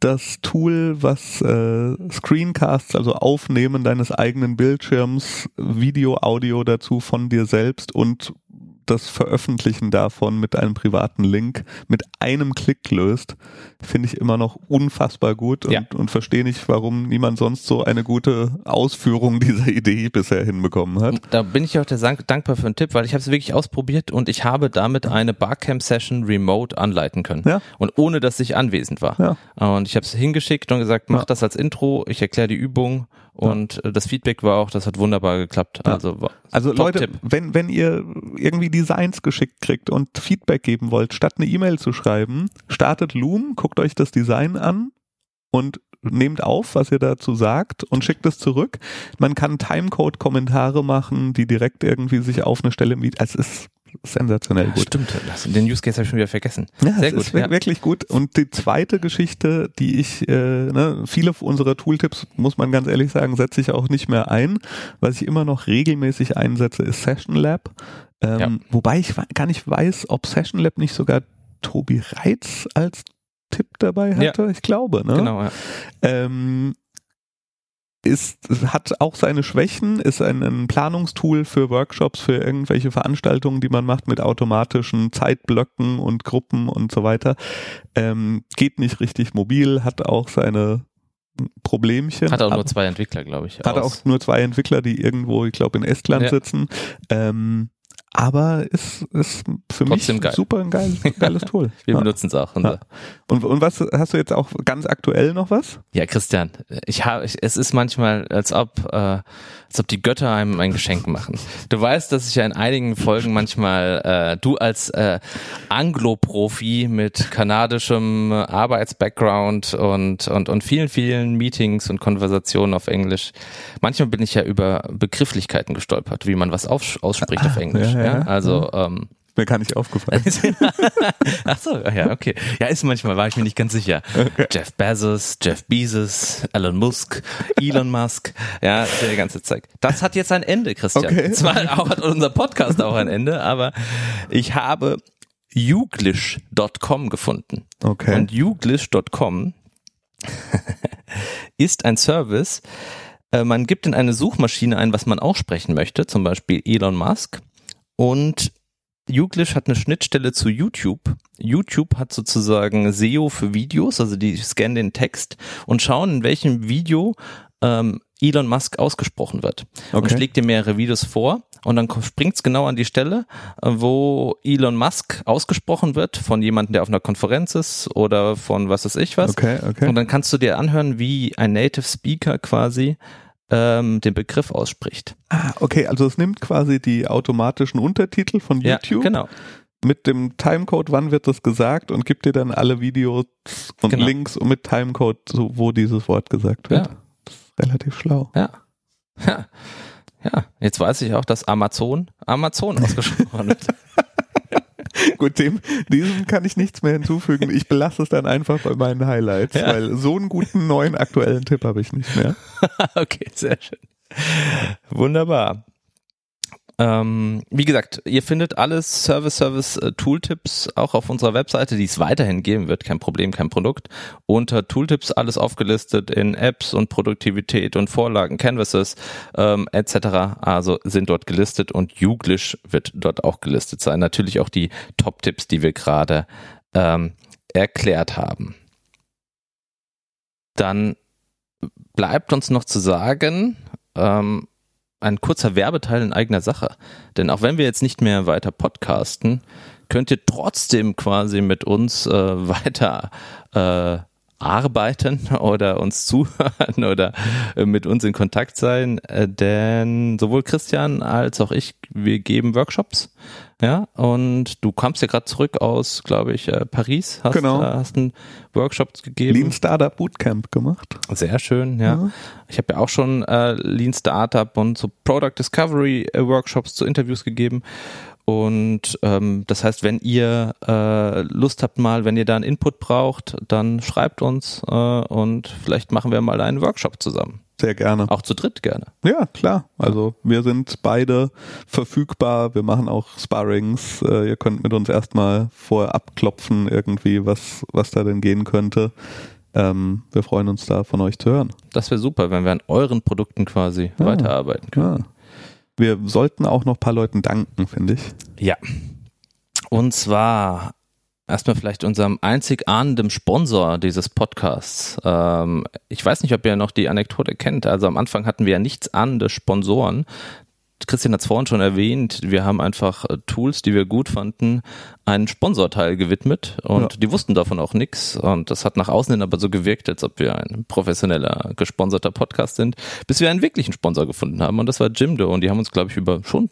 das Tool, was äh, Screencasts, also Aufnehmen deines eigenen Bildschirms, Video, Audio dazu von dir selbst und das Veröffentlichen davon mit einem privaten Link mit einem Klick löst, finde ich immer noch unfassbar gut und, Ja. und verstehe nicht, warum niemand sonst so eine gute Ausführung dieser Idee bisher hinbekommen hat. Da bin ich auch der Dank dankbar für einen Tipp, weil ich habe es wirklich ausprobiert und ich habe damit eine Barcamp-Session remote anleiten können. Ja. Und ohne, dass ich anwesend war. Ja. Und ich habe es hingeschickt und gesagt, mach das als Intro, ich erkläre die Übung und äh, das Feedback war auch, das hat wunderbar geklappt. Ja. Also, Also Leute, wenn, wenn ihr irgendwie Designs geschickt kriegt und Feedback geben wollt, statt eine E-Mail zu schreiben, startet Loom, guckt euch das Design an und nehmt auf, was ihr dazu sagt und schickt es zurück. Man kann Timecode-Kommentare machen, die direkt irgendwie sich auf eine Stelle Video, es ist sensationell Ja, gut. Stimmt, das, den Use Case habe ich schon wieder vergessen. Ja, Sehr gut. ist ja. wirklich gut. Und die zweite Geschichte, die ich, äh, ne, viele unserer Tooltips, muss man ganz ehrlich sagen, setze ich auch nicht mehr ein. Was ich immer noch regelmäßig einsetze, ist Session Lab. Ähm, Ja. Wobei ich gar nicht weiß, ob Session Lab nicht sogar Tobi Reitz als Tipp dabei Ja. hatte. Ich glaube, ne? Genau, ja. Ähm, ist, hat auch seine Schwächen, ist ein, ein Planungstool für Workshops, für irgendwelche Veranstaltungen, die man macht mit automatischen Zeitblöcken und Gruppen und so weiter. Ähm, geht nicht richtig mobil, hat auch seine Problemchen. Hat auch nur zwei Entwickler, glaube ich. hat auch nur zwei Entwickler, die irgendwo, ich glaube, in Estland Ja. sitzen. Ähm, aber ist, ist für Trotzdem mich geil. super ein geiles, geiles Tool. Wir ja. benutzen es auch. Unser, Und, und was hast du jetzt auch ganz aktuell noch was? Ja, Christian, ich habe, es ist manchmal, als ob, äh, als ob die Götter einem ein Geschenk machen. Du weißt, dass ich ja in einigen Folgen manchmal, äh, du als äh, Anglo-Profi mit kanadischem Arbeitsbackground und, und, und vielen, vielen Meetings und Konversationen auf Englisch, manchmal bin ich ja über Begrifflichkeiten gestolpert, wie man was auf, ausspricht auf Englisch. ja, Ja, ja. Also, ähm, Mir gar nicht aufgefallen. Ach so, ja, okay. Ja, ist manchmal, war ich mir nicht ganz sicher. Jeff Bezos, Jeff Bezos, Elon Musk, Elon Musk, ja, der ganze Zeug. Das hat jetzt ein Ende, Christian. Okay. Zwar auch, hat unser Podcast auch ein Ende, aber ich habe Youglish.com gefunden. Okay. Und Youglish.com ist ein Service, äh, man gibt in eine Suchmaschine ein, was man aussprechen möchte, zum Beispiel Elon Musk. Und Youglish hat eine Schnittstelle zu YouTube. YouTube hat sozusagen SEO für Videos, also die scannen den Text und schauen, in welchem Video ähm, Elon Musk ausgesprochen wird. Und Okay. schlägt dir mehrere Videos vor und dann springt es genau an die Stelle, äh, wo Elon Musk ausgesprochen wird von jemandem, der auf einer Konferenz ist oder von was weiß ich was. Okay, okay. Und dann kannst du dir anhören, wie ein Native Speaker quasi ähm, den Begriff ausspricht. Ah, okay, also es nimmt quasi die automatischen Untertitel von YouTube Ja, genau. mit dem Timecode, wann wird das gesagt und gibt dir dann alle Videos und Genau. Links und mit Timecode, so, wo dieses Wort gesagt wird. Ja. Das ist relativ schlau. Ja. Ja. Ja, jetzt weiß ich auch, dass Amazon Amazon ausgesprochen wird. Gut, dem, diesem kann ich nichts mehr hinzufügen. Ich belasse es dann einfach bei meinen Highlights, Ja. weil so einen guten neuen aktuellen Tipp habe ich nicht mehr. okay, sehr schön. Wunderbar. Ähm, wie gesagt, ihr findet alles Service Service äh, auch auf unserer Webseite, die es weiterhin geben wird, kein Problem, kein Produkt. Unter Tooltips alles aufgelistet in Apps und Produktivität und Vorlagen, Canvases ähm, etc. Also sind dort gelistet und Juglish wird dort auch gelistet sein. Natürlich auch die Top-Tipps, die wir gerade ähm, erklärt haben. Dann bleibt uns noch zu sagen, ähm, ein kurzer Werbeteil in eigener Sache. Denn auch wenn wir jetzt nicht mehr weiter podcasten, könnt ihr trotzdem quasi mit uns äh, weiter äh, arbeiten oder uns zuhören oder äh, mit uns in Kontakt sein, äh, denn sowohl Christian als auch ich, wir geben Workshops, ja, und du kamst ja gerade zurück aus, glaube ich, äh, Paris, hast, Genau. hast einen Workshop gegeben. Lean Startup Bootcamp gemacht. Sehr schön, ja. Ja. Ich habe ja auch schon Lean Startup und so Product Discovery Workshops zu Interviews gegeben. Und ähm, das heißt, wenn ihr äh, Lust habt mal, wenn ihr da einen Input braucht, dann schreibt uns äh, und vielleicht machen wir mal einen Workshop zusammen. Sehr gerne. Auch zu dritt gerne. Ja, klar. Also wir sind beide verfügbar. Wir machen auch Sparrings. Äh, ihr könnt mit uns erstmal vorher abklopfen irgendwie, was, was da denn gehen könnte. Ähm, wir freuen uns da von euch zu hören. Das wäre super, wenn wir an euren Produkten quasi Ja. weiterarbeiten können. Ja. Wir sollten auch noch ein paar Leuten danken, finde ich. Ja. Und zwar erstmal vielleicht unserem einzig ahnenden Sponsor dieses Podcasts. Ähm, ich weiß nicht, ob ihr noch die Anekdote kennt. Also am Anfang hatten wir ja nichts ahnende Sponsoren. Christian hat es vorhin schon erwähnt, wir haben einfach äh, Tools, die wir gut fanden, einen Sponsorteil gewidmet und Ja. die wussten davon auch nichts und das hat nach außen hin aber so gewirkt, als ob wir ein professioneller, gesponserter Podcast sind, bis wir einen wirklichen Sponsor gefunden haben. Und das war Jimdo. Und die haben uns, glaube ich, über schon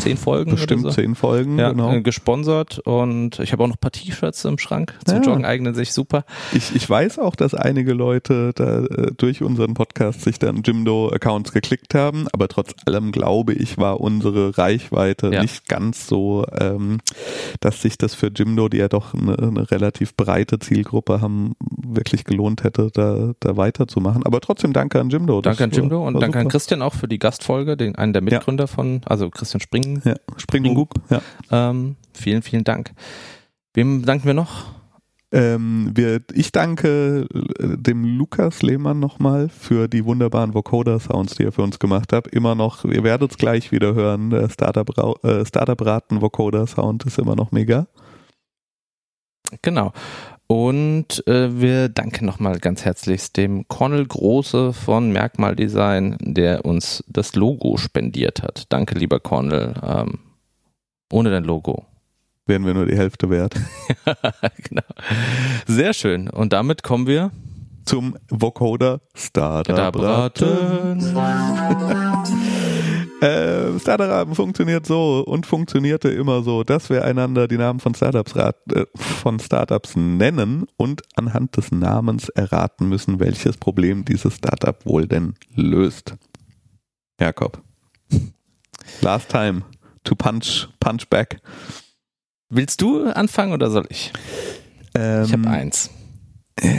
zehn Folgen Bestimmt so. zehn Folgen, Ja, genau. äh, gesponsert und ich habe auch noch ein paar T-Shirts im Schrank. Zum Ja. Joggen eignen sich super. Ich, ich weiß auch, dass einige Leute da äh, durch unseren Podcast sich dann Jimdo-Accounts geklickt haben, aber trotz allem glaube ich, war unsere Reichweite Ja. nicht ganz so, ähm, dass sich das für Jimdo, die ja doch eine, eine relativ breite Zielgruppe haben, wirklich gelohnt hätte, da, da weiterzumachen. Aber trotzdem danke an Jimdo. Danke an Jimdo und danke an super. Christian auch für die Gastfolge, den, einen der Mitgründer von, also Christian Springen. Ja, Springgub. Ja. Ähm, vielen, vielen Dank. Wem danken wir noch? Ähm, wir, ich danke äh, dem Lukas Lehmann nochmal für die wunderbaren Vocoder-Sounds, die er für uns gemacht hat. Immer noch, ihr werdet es gleich wieder hören, der Startup- äh, Startup-Raten Vocoder-Sound ist immer noch mega. Genau. Und äh, wir danken nochmal ganz herzlichst dem Cornel Große von Merkmal Design, der uns das Logo spendiert hat. Danke, lieber Cornel. Ähm, ohne dein Logo. Wären wir nur die Hälfte wert. genau. Sehr schön. Und damit kommen wir Zum Vocoder Startup-Raten. Äh, Startup-Raten funktioniert so und funktionierte immer so, dass wir einander die Namen von Startups, rat, äh, von Startups nennen und anhand des Namens erraten müssen, welches Problem dieses Startup wohl denn löst. Jakob. Last time to punch, punch back. Willst du anfangen oder soll ich? Ähm, Ich habe eins. Ja,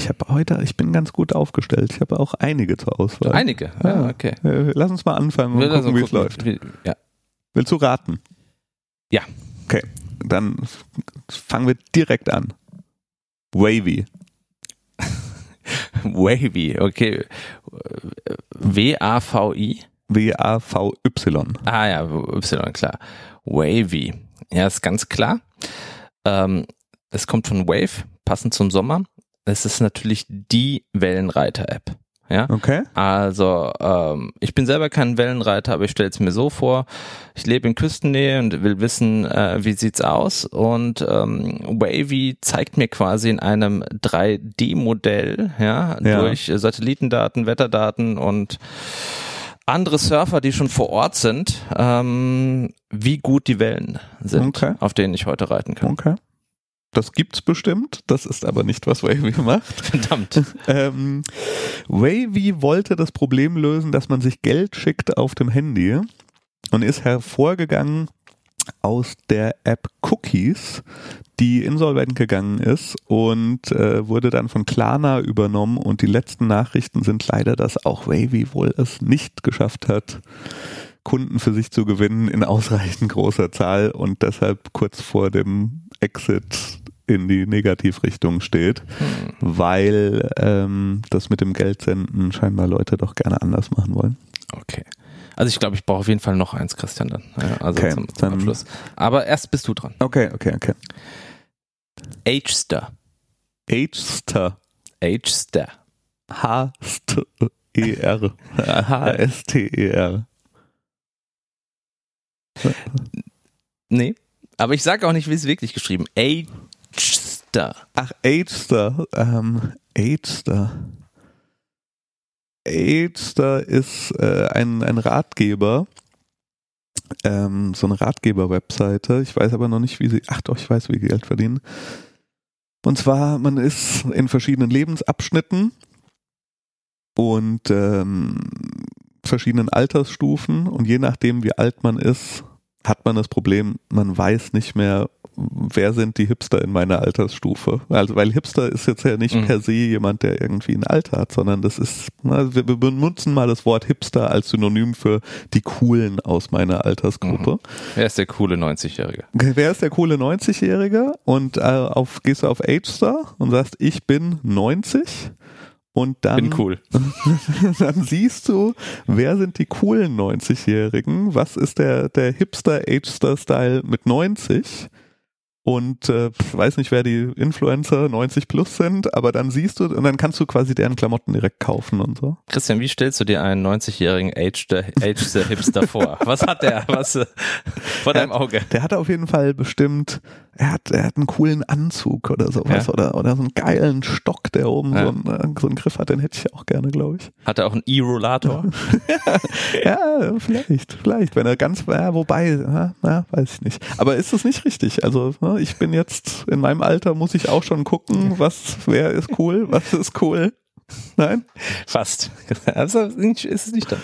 ich habe heute, ich bin ganz gut aufgestellt. Ich habe auch einige zur Auswahl. Einige. Ja. Ja, okay. Äh, Lass uns mal anfangen und Wir gucken, wie es läuft. wie- Ja. Willst du raten? Ja. Okay, dann fangen wir direkt an. Wavy. Wavy, okay. W-A-V-I? W-A-V-Y. Ah ja, Y, klar. Wavy. Ja, ist ganz klar. Ähm, es kommt von Wave, passend zum Sommer. Es ist natürlich die Wellenreiter-App. Ja, Okay. also ähm, ich bin selber kein Wellenreiter, aber ich stelle es mir so vor, ich lebe in Küstennähe und will wissen, äh, wie sieht's aus und ähm, Wavy zeigt mir quasi in einem 3D-Modell, ja, Ja. durch Satellitendaten, Wetterdaten und andere Surfer, die schon vor Ort sind, ähm, wie gut die Wellen sind, Okay. auf denen ich heute reiten kann. Okay. Das gibt's bestimmt. Das ist aber nicht, was Wavy macht. Verdammt. Ähm, Wavy wollte das Problem lösen, dass man sich Geld schickt auf dem Handy und ist hervorgegangen aus der App Cookies, die insolvent gegangen ist und äh, wurde dann von Klarna übernommen und die letzten Nachrichten sind leider, dass auch Wavy wohl es nicht geschafft hat, Kunden für sich zu gewinnen in ausreichend großer Zahl und deshalb kurz vor dem Exit in die Negativrichtung steht, Hm. weil ähm, das mit dem Geldsenden scheinbar Leute doch gerne anders machen wollen. Okay. Also ich glaube, ich brauche auf jeden Fall noch eins, Christian, dann. Ja, also Okay, zum, zum Abschluss. Aber erst bist du dran. Okay, okay, okay. Agester. H-Star. Agester. H-S-T-E-R. H-S-T-E-R. Nee. Aber ich sage auch nicht, wie es wirklich geschrieben. Agester. Ach, Agester. Ähm, Agester. Agester ist äh, ein, ein Ratgeber. Ähm, so eine Ratgeber-Webseite. Ich weiß aber noch nicht, wie sie. Ach doch, ich weiß, wie sie Geld verdienen. Und zwar, man ist in verschiedenen Lebensabschnitten und ähm, verschiedenen Altersstufen und je nachdem, wie alt man ist, hat man das Problem, man weiß nicht mehr, wer sind die Hipster in meiner Altersstufe. Also weil Hipster ist jetzt ja nicht Mhm. per se jemand, der irgendwie ein Alter hat, sondern das ist, na, wir wir benutzen mal das Wort Hipster als Synonym für die Coolen aus meiner Altersgruppe. Wer ist der coole 90-Jährige? Okay, Wer ist der coole 90-Jährige? Und äh, auf, gehst du auf AgeStar und sagst, ich bin 90 und dann, Bin cool. dann siehst du, wer sind die coolen 90-Jährigen? Was ist der, der Hipster AgeStar-Style mit 90? Und äh, weiß nicht, wer die Influencer 90 plus sind, aber dann siehst du, und dann kannst du quasi deren Klamotten direkt kaufen und so. Christian, wie stellst du dir einen 90-jährigen Ageder, Ageder Hipster vor? Was hat der? Was äh, vor deinem Auge? Der hat auf jeden Fall bestimmt, er hat, er hat einen coolen Anzug oder sowas Ja. oder, oder so einen geilen Stock, der oben Ja. so, einen, äh, so einen Griff hat, den hätte ich auch gerne, glaube ich. Hat er auch einen E-Rollator? Ja, vielleicht, vielleicht, wenn er ganz, ja, wobei, ja, ja, weiß ich nicht. Aber ist das nicht richtig? Also, ne, ich bin jetzt in meinem Alter, muss ich auch schon gucken, was, wer ist cool, was ist cool. Nein? Fast. Also ist es nicht dann.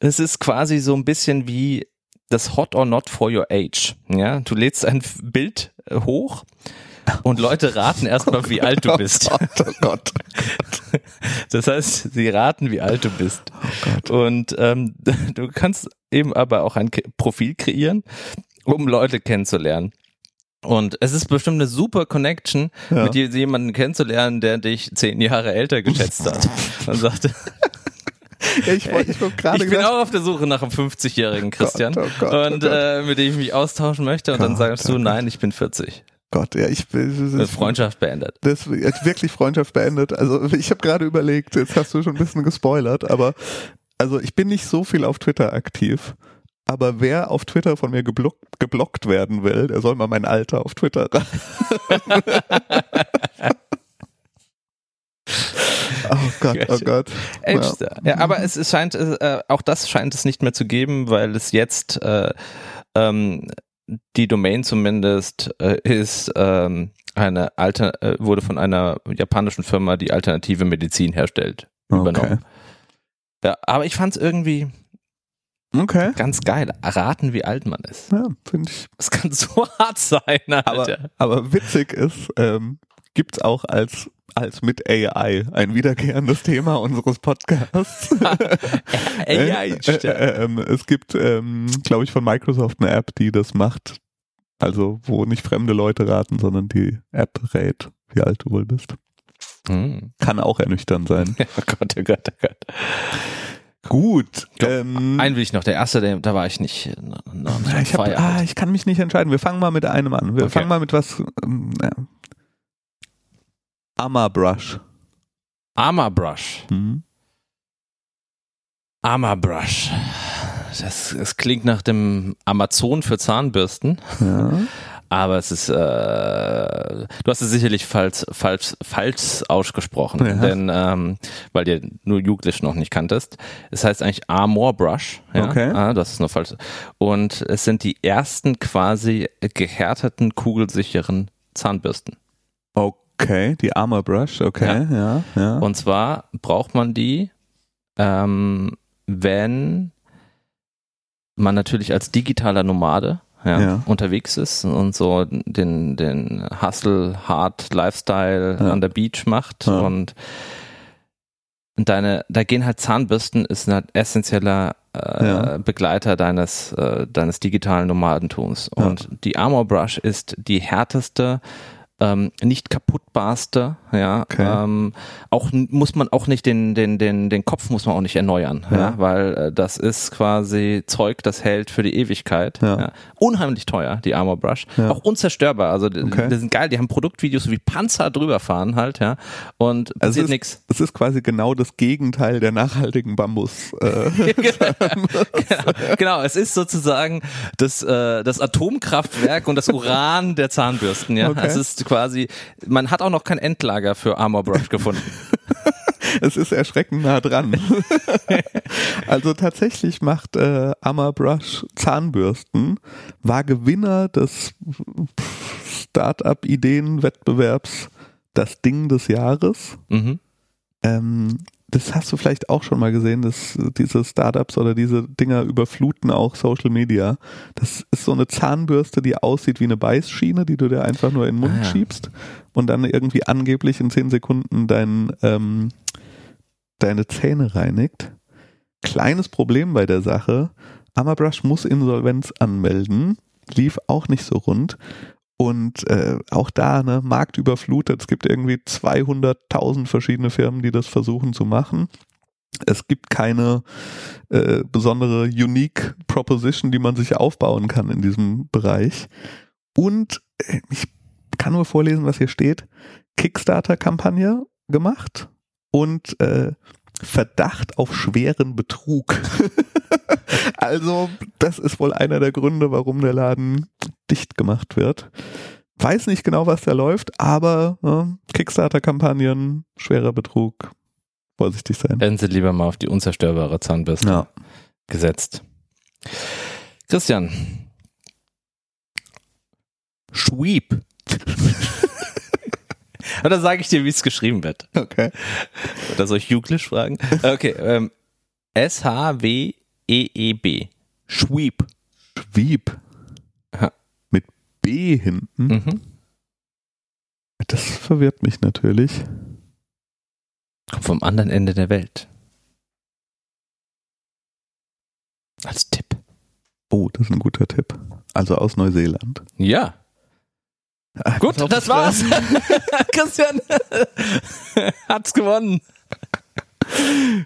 Es ist quasi so ein bisschen wie das Hot or Not for Your Age. Ja, du lädst ein Bild äh, hoch und Leute raten erstmal, wie alt du bist. Oh Gott, oh Gott. Das heißt, sie raten, wie alt du bist. Oh. Und ähm, du kannst eben aber auch ein Profil kreieren, um Leute kennenzulernen. Und es ist bestimmt eine super Connection, Ja. mit je- jemanden kennenzulernen, der dich zehn Jahre älter geschätzt hat. Und sagte, Ja, ich wollte, ich ich bin auch auf der Suche nach einem 50-jährigen Christian. oh Gott, oh und Gott. Äh, mit dem ich mich austauschen möchte. Und dann Gott, sagst oh du, nein, ich bin 40. Gott, ja, ich will, Äh, Freundschaft beendet. das ist wirklich Freundschaft beendet. Also ich habe gerade überlegt, jetzt hast du schon ein bisschen gespoilert, aber also ich bin nicht so viel auf Twitter aktiv. Aber wer auf Twitter von mir geblockt, geblockt werden will, der soll mal mein Alter auf Twitter rein. Oh Gott, oh Gott. Agester. Ja. aber es, es scheint, äh, auch das scheint es nicht mehr zu geben, weil es jetzt äh, ähm, die Domain zumindest äh, ist ähm, eine alte, äh, wurde von einer japanischen Firma, die alternative Medizin herstellt, übernommen. Ja, aber ich fand es irgendwie Okay. ganz geil. Raten, wie alt man ist. Ja, finde ich. Das kann so hart sein, Alter. Aber, aber witzig ist, ähm, gibt's auch als als mit AI ein wiederkehrendes Thema unseres Podcasts. AI, Äh, äh, ähm, es gibt, ähm, glaube ich, von Microsoft eine App, die das macht. Also, wo nicht fremde Leute raten, sondern die App rät, wie alt du wohl bist. Hm. Kann auch ernüchternd sein. Oh Gott, oh Gott, oh Gott. Gut. Ähm, Einen will ich noch. Der erste, der, da war ich nicht. äh, noch nicht ich, hab, ah, ich kann mich nicht entscheiden. Wir fangen mal mit einem an. Wir Okay. fangen mal mit was. Ähm, ja. Brush. Armor Brush. Hm? Armor Brush. Das, das klingt nach dem Amazon für Zahnbürsten, Ja. aber es ist, äh, du hast es sicherlich falsch, falsch, falsch ausgesprochen, Ja. denn, ähm, weil du nur Juglisch noch nicht kanntest. Es heißt eigentlich Armor Brush. Ja? Okay. Ah, das ist nur falsch. Und es sind die ersten quasi gehärteten, kugelsicheren Zahnbürsten. Okay, die Armor Brush, okay, ja, ja. Und zwar braucht man die, ähm, wenn man natürlich als digitaler Nomade ja, Ja. unterwegs ist und so den, den Hustle, Hard Lifestyle Ja. an der Beach macht Ja. und deine, da gehen halt Zahnbürsten ist ein essentieller äh, Ja. Begleiter deines, äh, deines digitalen Nomadentums. Und die Armor Brush ist die härteste, ähm, nicht kaputtbarste, ja. Okay. Ähm, auch muss man auch nicht den, den, den, den Kopf muss man auch nicht erneuern, ja, Ja. weil äh, das ist quasi Zeug, das hält für die Ewigkeit. Ja. Unheimlich teuer, die Armor Brush. Ja. Auch unzerstörbar. Also die, Okay. die sind geil, die haben Produktvideos wie Panzer drüber fahren halt, ja. Und Also passiert es nichts. ist, es ist quasi genau das Gegenteil der nachhaltigen Bambus. Äh, genau, es ist sozusagen das, äh, das Atomkraftwerk und das Uran der Zahnbürsten. Ja, Okay. es ist quasi. Man hat auch noch kein Endlager für Armor Brush gefunden. es ist erschreckend nah dran. also tatsächlich macht äh, Brush Zahnbürsten, war Gewinner des Startup-Ideen-Wettbewerbs das Ding des Jahres. Mhm. Ähm, das hast du vielleicht auch schon mal gesehen, dass diese Startups oder diese Dinger überfluten auch Social Media. Das ist so eine Zahnbürste, die aussieht wie eine Beißschiene, die du dir einfach nur in den Mund Ah, ja. schiebst und dann irgendwie angeblich in 10 Sekunden dein, ähm, deine Zähne reinigt. Kleines Problem bei der Sache. Amabrush muss Insolvenz anmelden. Lief auch nicht so rund. Und äh, auch da, ne, Markt überflutet. Es gibt irgendwie 200.000 verschiedene Firmen, die das versuchen zu machen. Es gibt keine äh, besondere Unique Proposition, die man sich aufbauen kann in diesem Bereich. Und äh, ich kann nur vorlesen, was hier steht. Kickstarter-Kampagne gemacht und äh, Verdacht auf schweren Betrug. also, das ist wohl einer der Gründe, warum der Laden dicht gemacht wird. Weiß nicht genau, was da läuft, aber ne, Kickstarter-Kampagnen, schwerer Betrug, vorsichtig sein. Hätten sie lieber mal auf die unzerstörbare Zahnbürste Ja. gesetzt. Christian. Schweep. Oder sage ich dir, wie es geschrieben wird? Okay. Oder soll ich Juglisch fragen? Okay, ähm, S-H-W-E-E-B. Schweep. Schwieb. Ja. Mit B hinten. Mhm. Das verwirrt mich natürlich. Kommt vom anderen Ende der Welt. Als Tipp. Oh, das ist ein guter Tipp. Also aus Neuseeland. Ja. Gut, auf, das war's. Christian hat's gewonnen.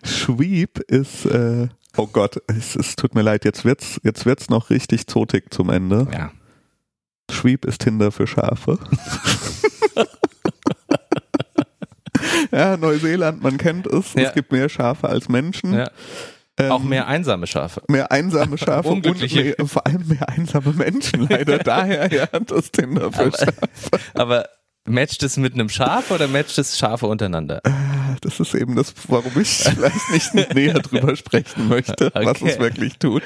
Schwieb ist, äh, oh Gott, es, es tut mir leid, jetzt wird's, jetzt wird's noch richtig zotig zum Ende. Ja. Schwieb ist Tinder für Schafe. ja, Neuseeland, man kennt es. Ja. Es gibt mehr Schafe als Menschen. ja. Ähm, Auch mehr einsame Schafe. mehr einsame Schafe und mehr, vor allem mehr einsame Menschen leider. Daher ja das Tinder für Aber- Schafe. Aber matcht es mit einem Schaf oder matcht es Schafe untereinander? Das ist eben das, warum ich vielleicht nicht näher drüber sprechen möchte, was Okay. es wirklich tut.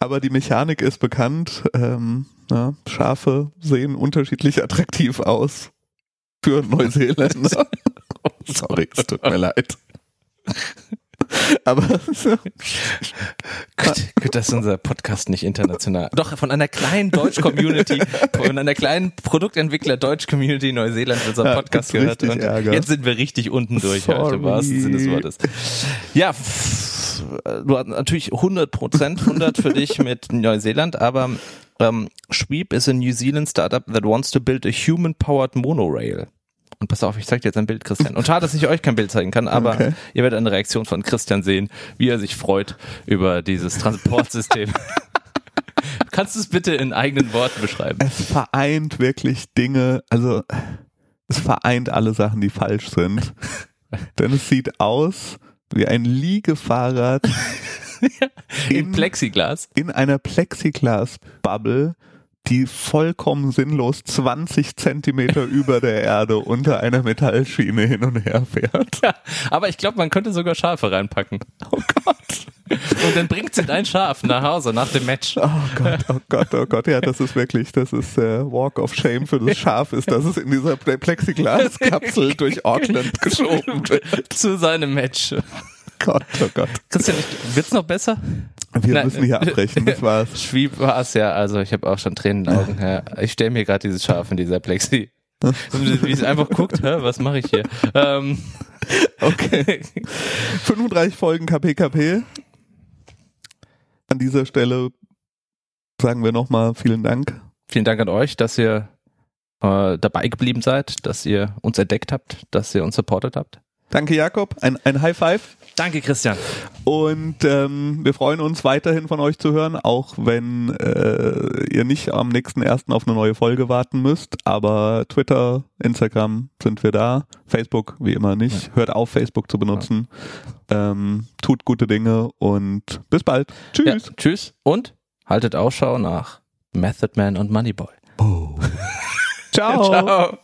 Aber die Mechanik ist bekannt. Ähm, ja, Schafe sehen unterschiedlich attraktiv aus für Neuseeländer. Sorry, es tut mir leid. Aber Gut, gut, dass unser Podcast nicht international. Doch, von einer kleinen Deutsch-Community, von einer kleinen Produktentwickler-Deutsch-Community Neuseeland unser Ja, Podcast gibt's gehört. Und Ärger. jetzt sind wir richtig unten durch, Sorry. heute, im wahrsten Sinne des Wortes. Ja, du hast natürlich 100 Prozent 100 für dich mit Neuseeland, aber ähm, Schweep is a New Zealand startup that wants to build a human-powered monorail. Und pass auf, ich zeig dir jetzt ein Bild, Christian. Und schade, dass ich euch kein Bild zeigen kann, aber Okay. ihr werdet eine Reaktion von Christian sehen, wie er sich freut über dieses Transportsystem. Kannst du es bitte in eigenen Worten beschreiben? es vereint wirklich Dinge, also es vereint alle Sachen, die falsch sind. Denn es sieht aus wie ein Liegefahrrad In Plexiglas. in einer Plexiglas-Bubble, die vollkommen sinnlos 20 Zentimeter über der Erde unter einer Metallschiene hin und her fährt. Ja, aber ich glaube, man könnte sogar Schafe reinpacken. Oh Gott. Und dann bringt sie dein Schaf nach Hause nach dem Match. Oh Gott, oh Gott, oh Gott, ja, das ist wirklich, das ist der Walk of Shame für das Schaf, ist, dass es in dieser Plexiglas-Kapsel durch Auckland geschoben wird. Zu seinem Match. Gott, oh Gott. Christian, wird's noch besser? Wir Nein. müssen hier abbrechen, das war's. Schwieb war es ja, also ich habe auch schon Tränen in den Augen. Ja. Ich stelle mir gerade dieses Schaf in dieser Plexi. Wie es einfach guckt, hä, was mache ich hier? Ähm, Okay. 35 Folgen KPKP. An dieser Stelle sagen wir nochmal vielen Dank. Vielen Dank an euch, dass ihr äh, dabei geblieben seid, dass ihr uns entdeckt habt, dass ihr uns supportet habt. Danke, Jakob. Ein, ein High Five. Danke, Christian. Und ähm, wir freuen uns weiterhin von euch zu hören, auch wenn äh, ihr nicht am nächsten ersten auf eine neue Folge warten müsst. Aber Twitter, Instagram sind wir da. Facebook wie immer nicht. Hört auf, Facebook zu benutzen. Ähm, tut gute Dinge und bis bald. Tschüss. Ja, tschüss und haltet Ausschau nach Method Man und Moneyboy. Oh. Ciao. Ciao.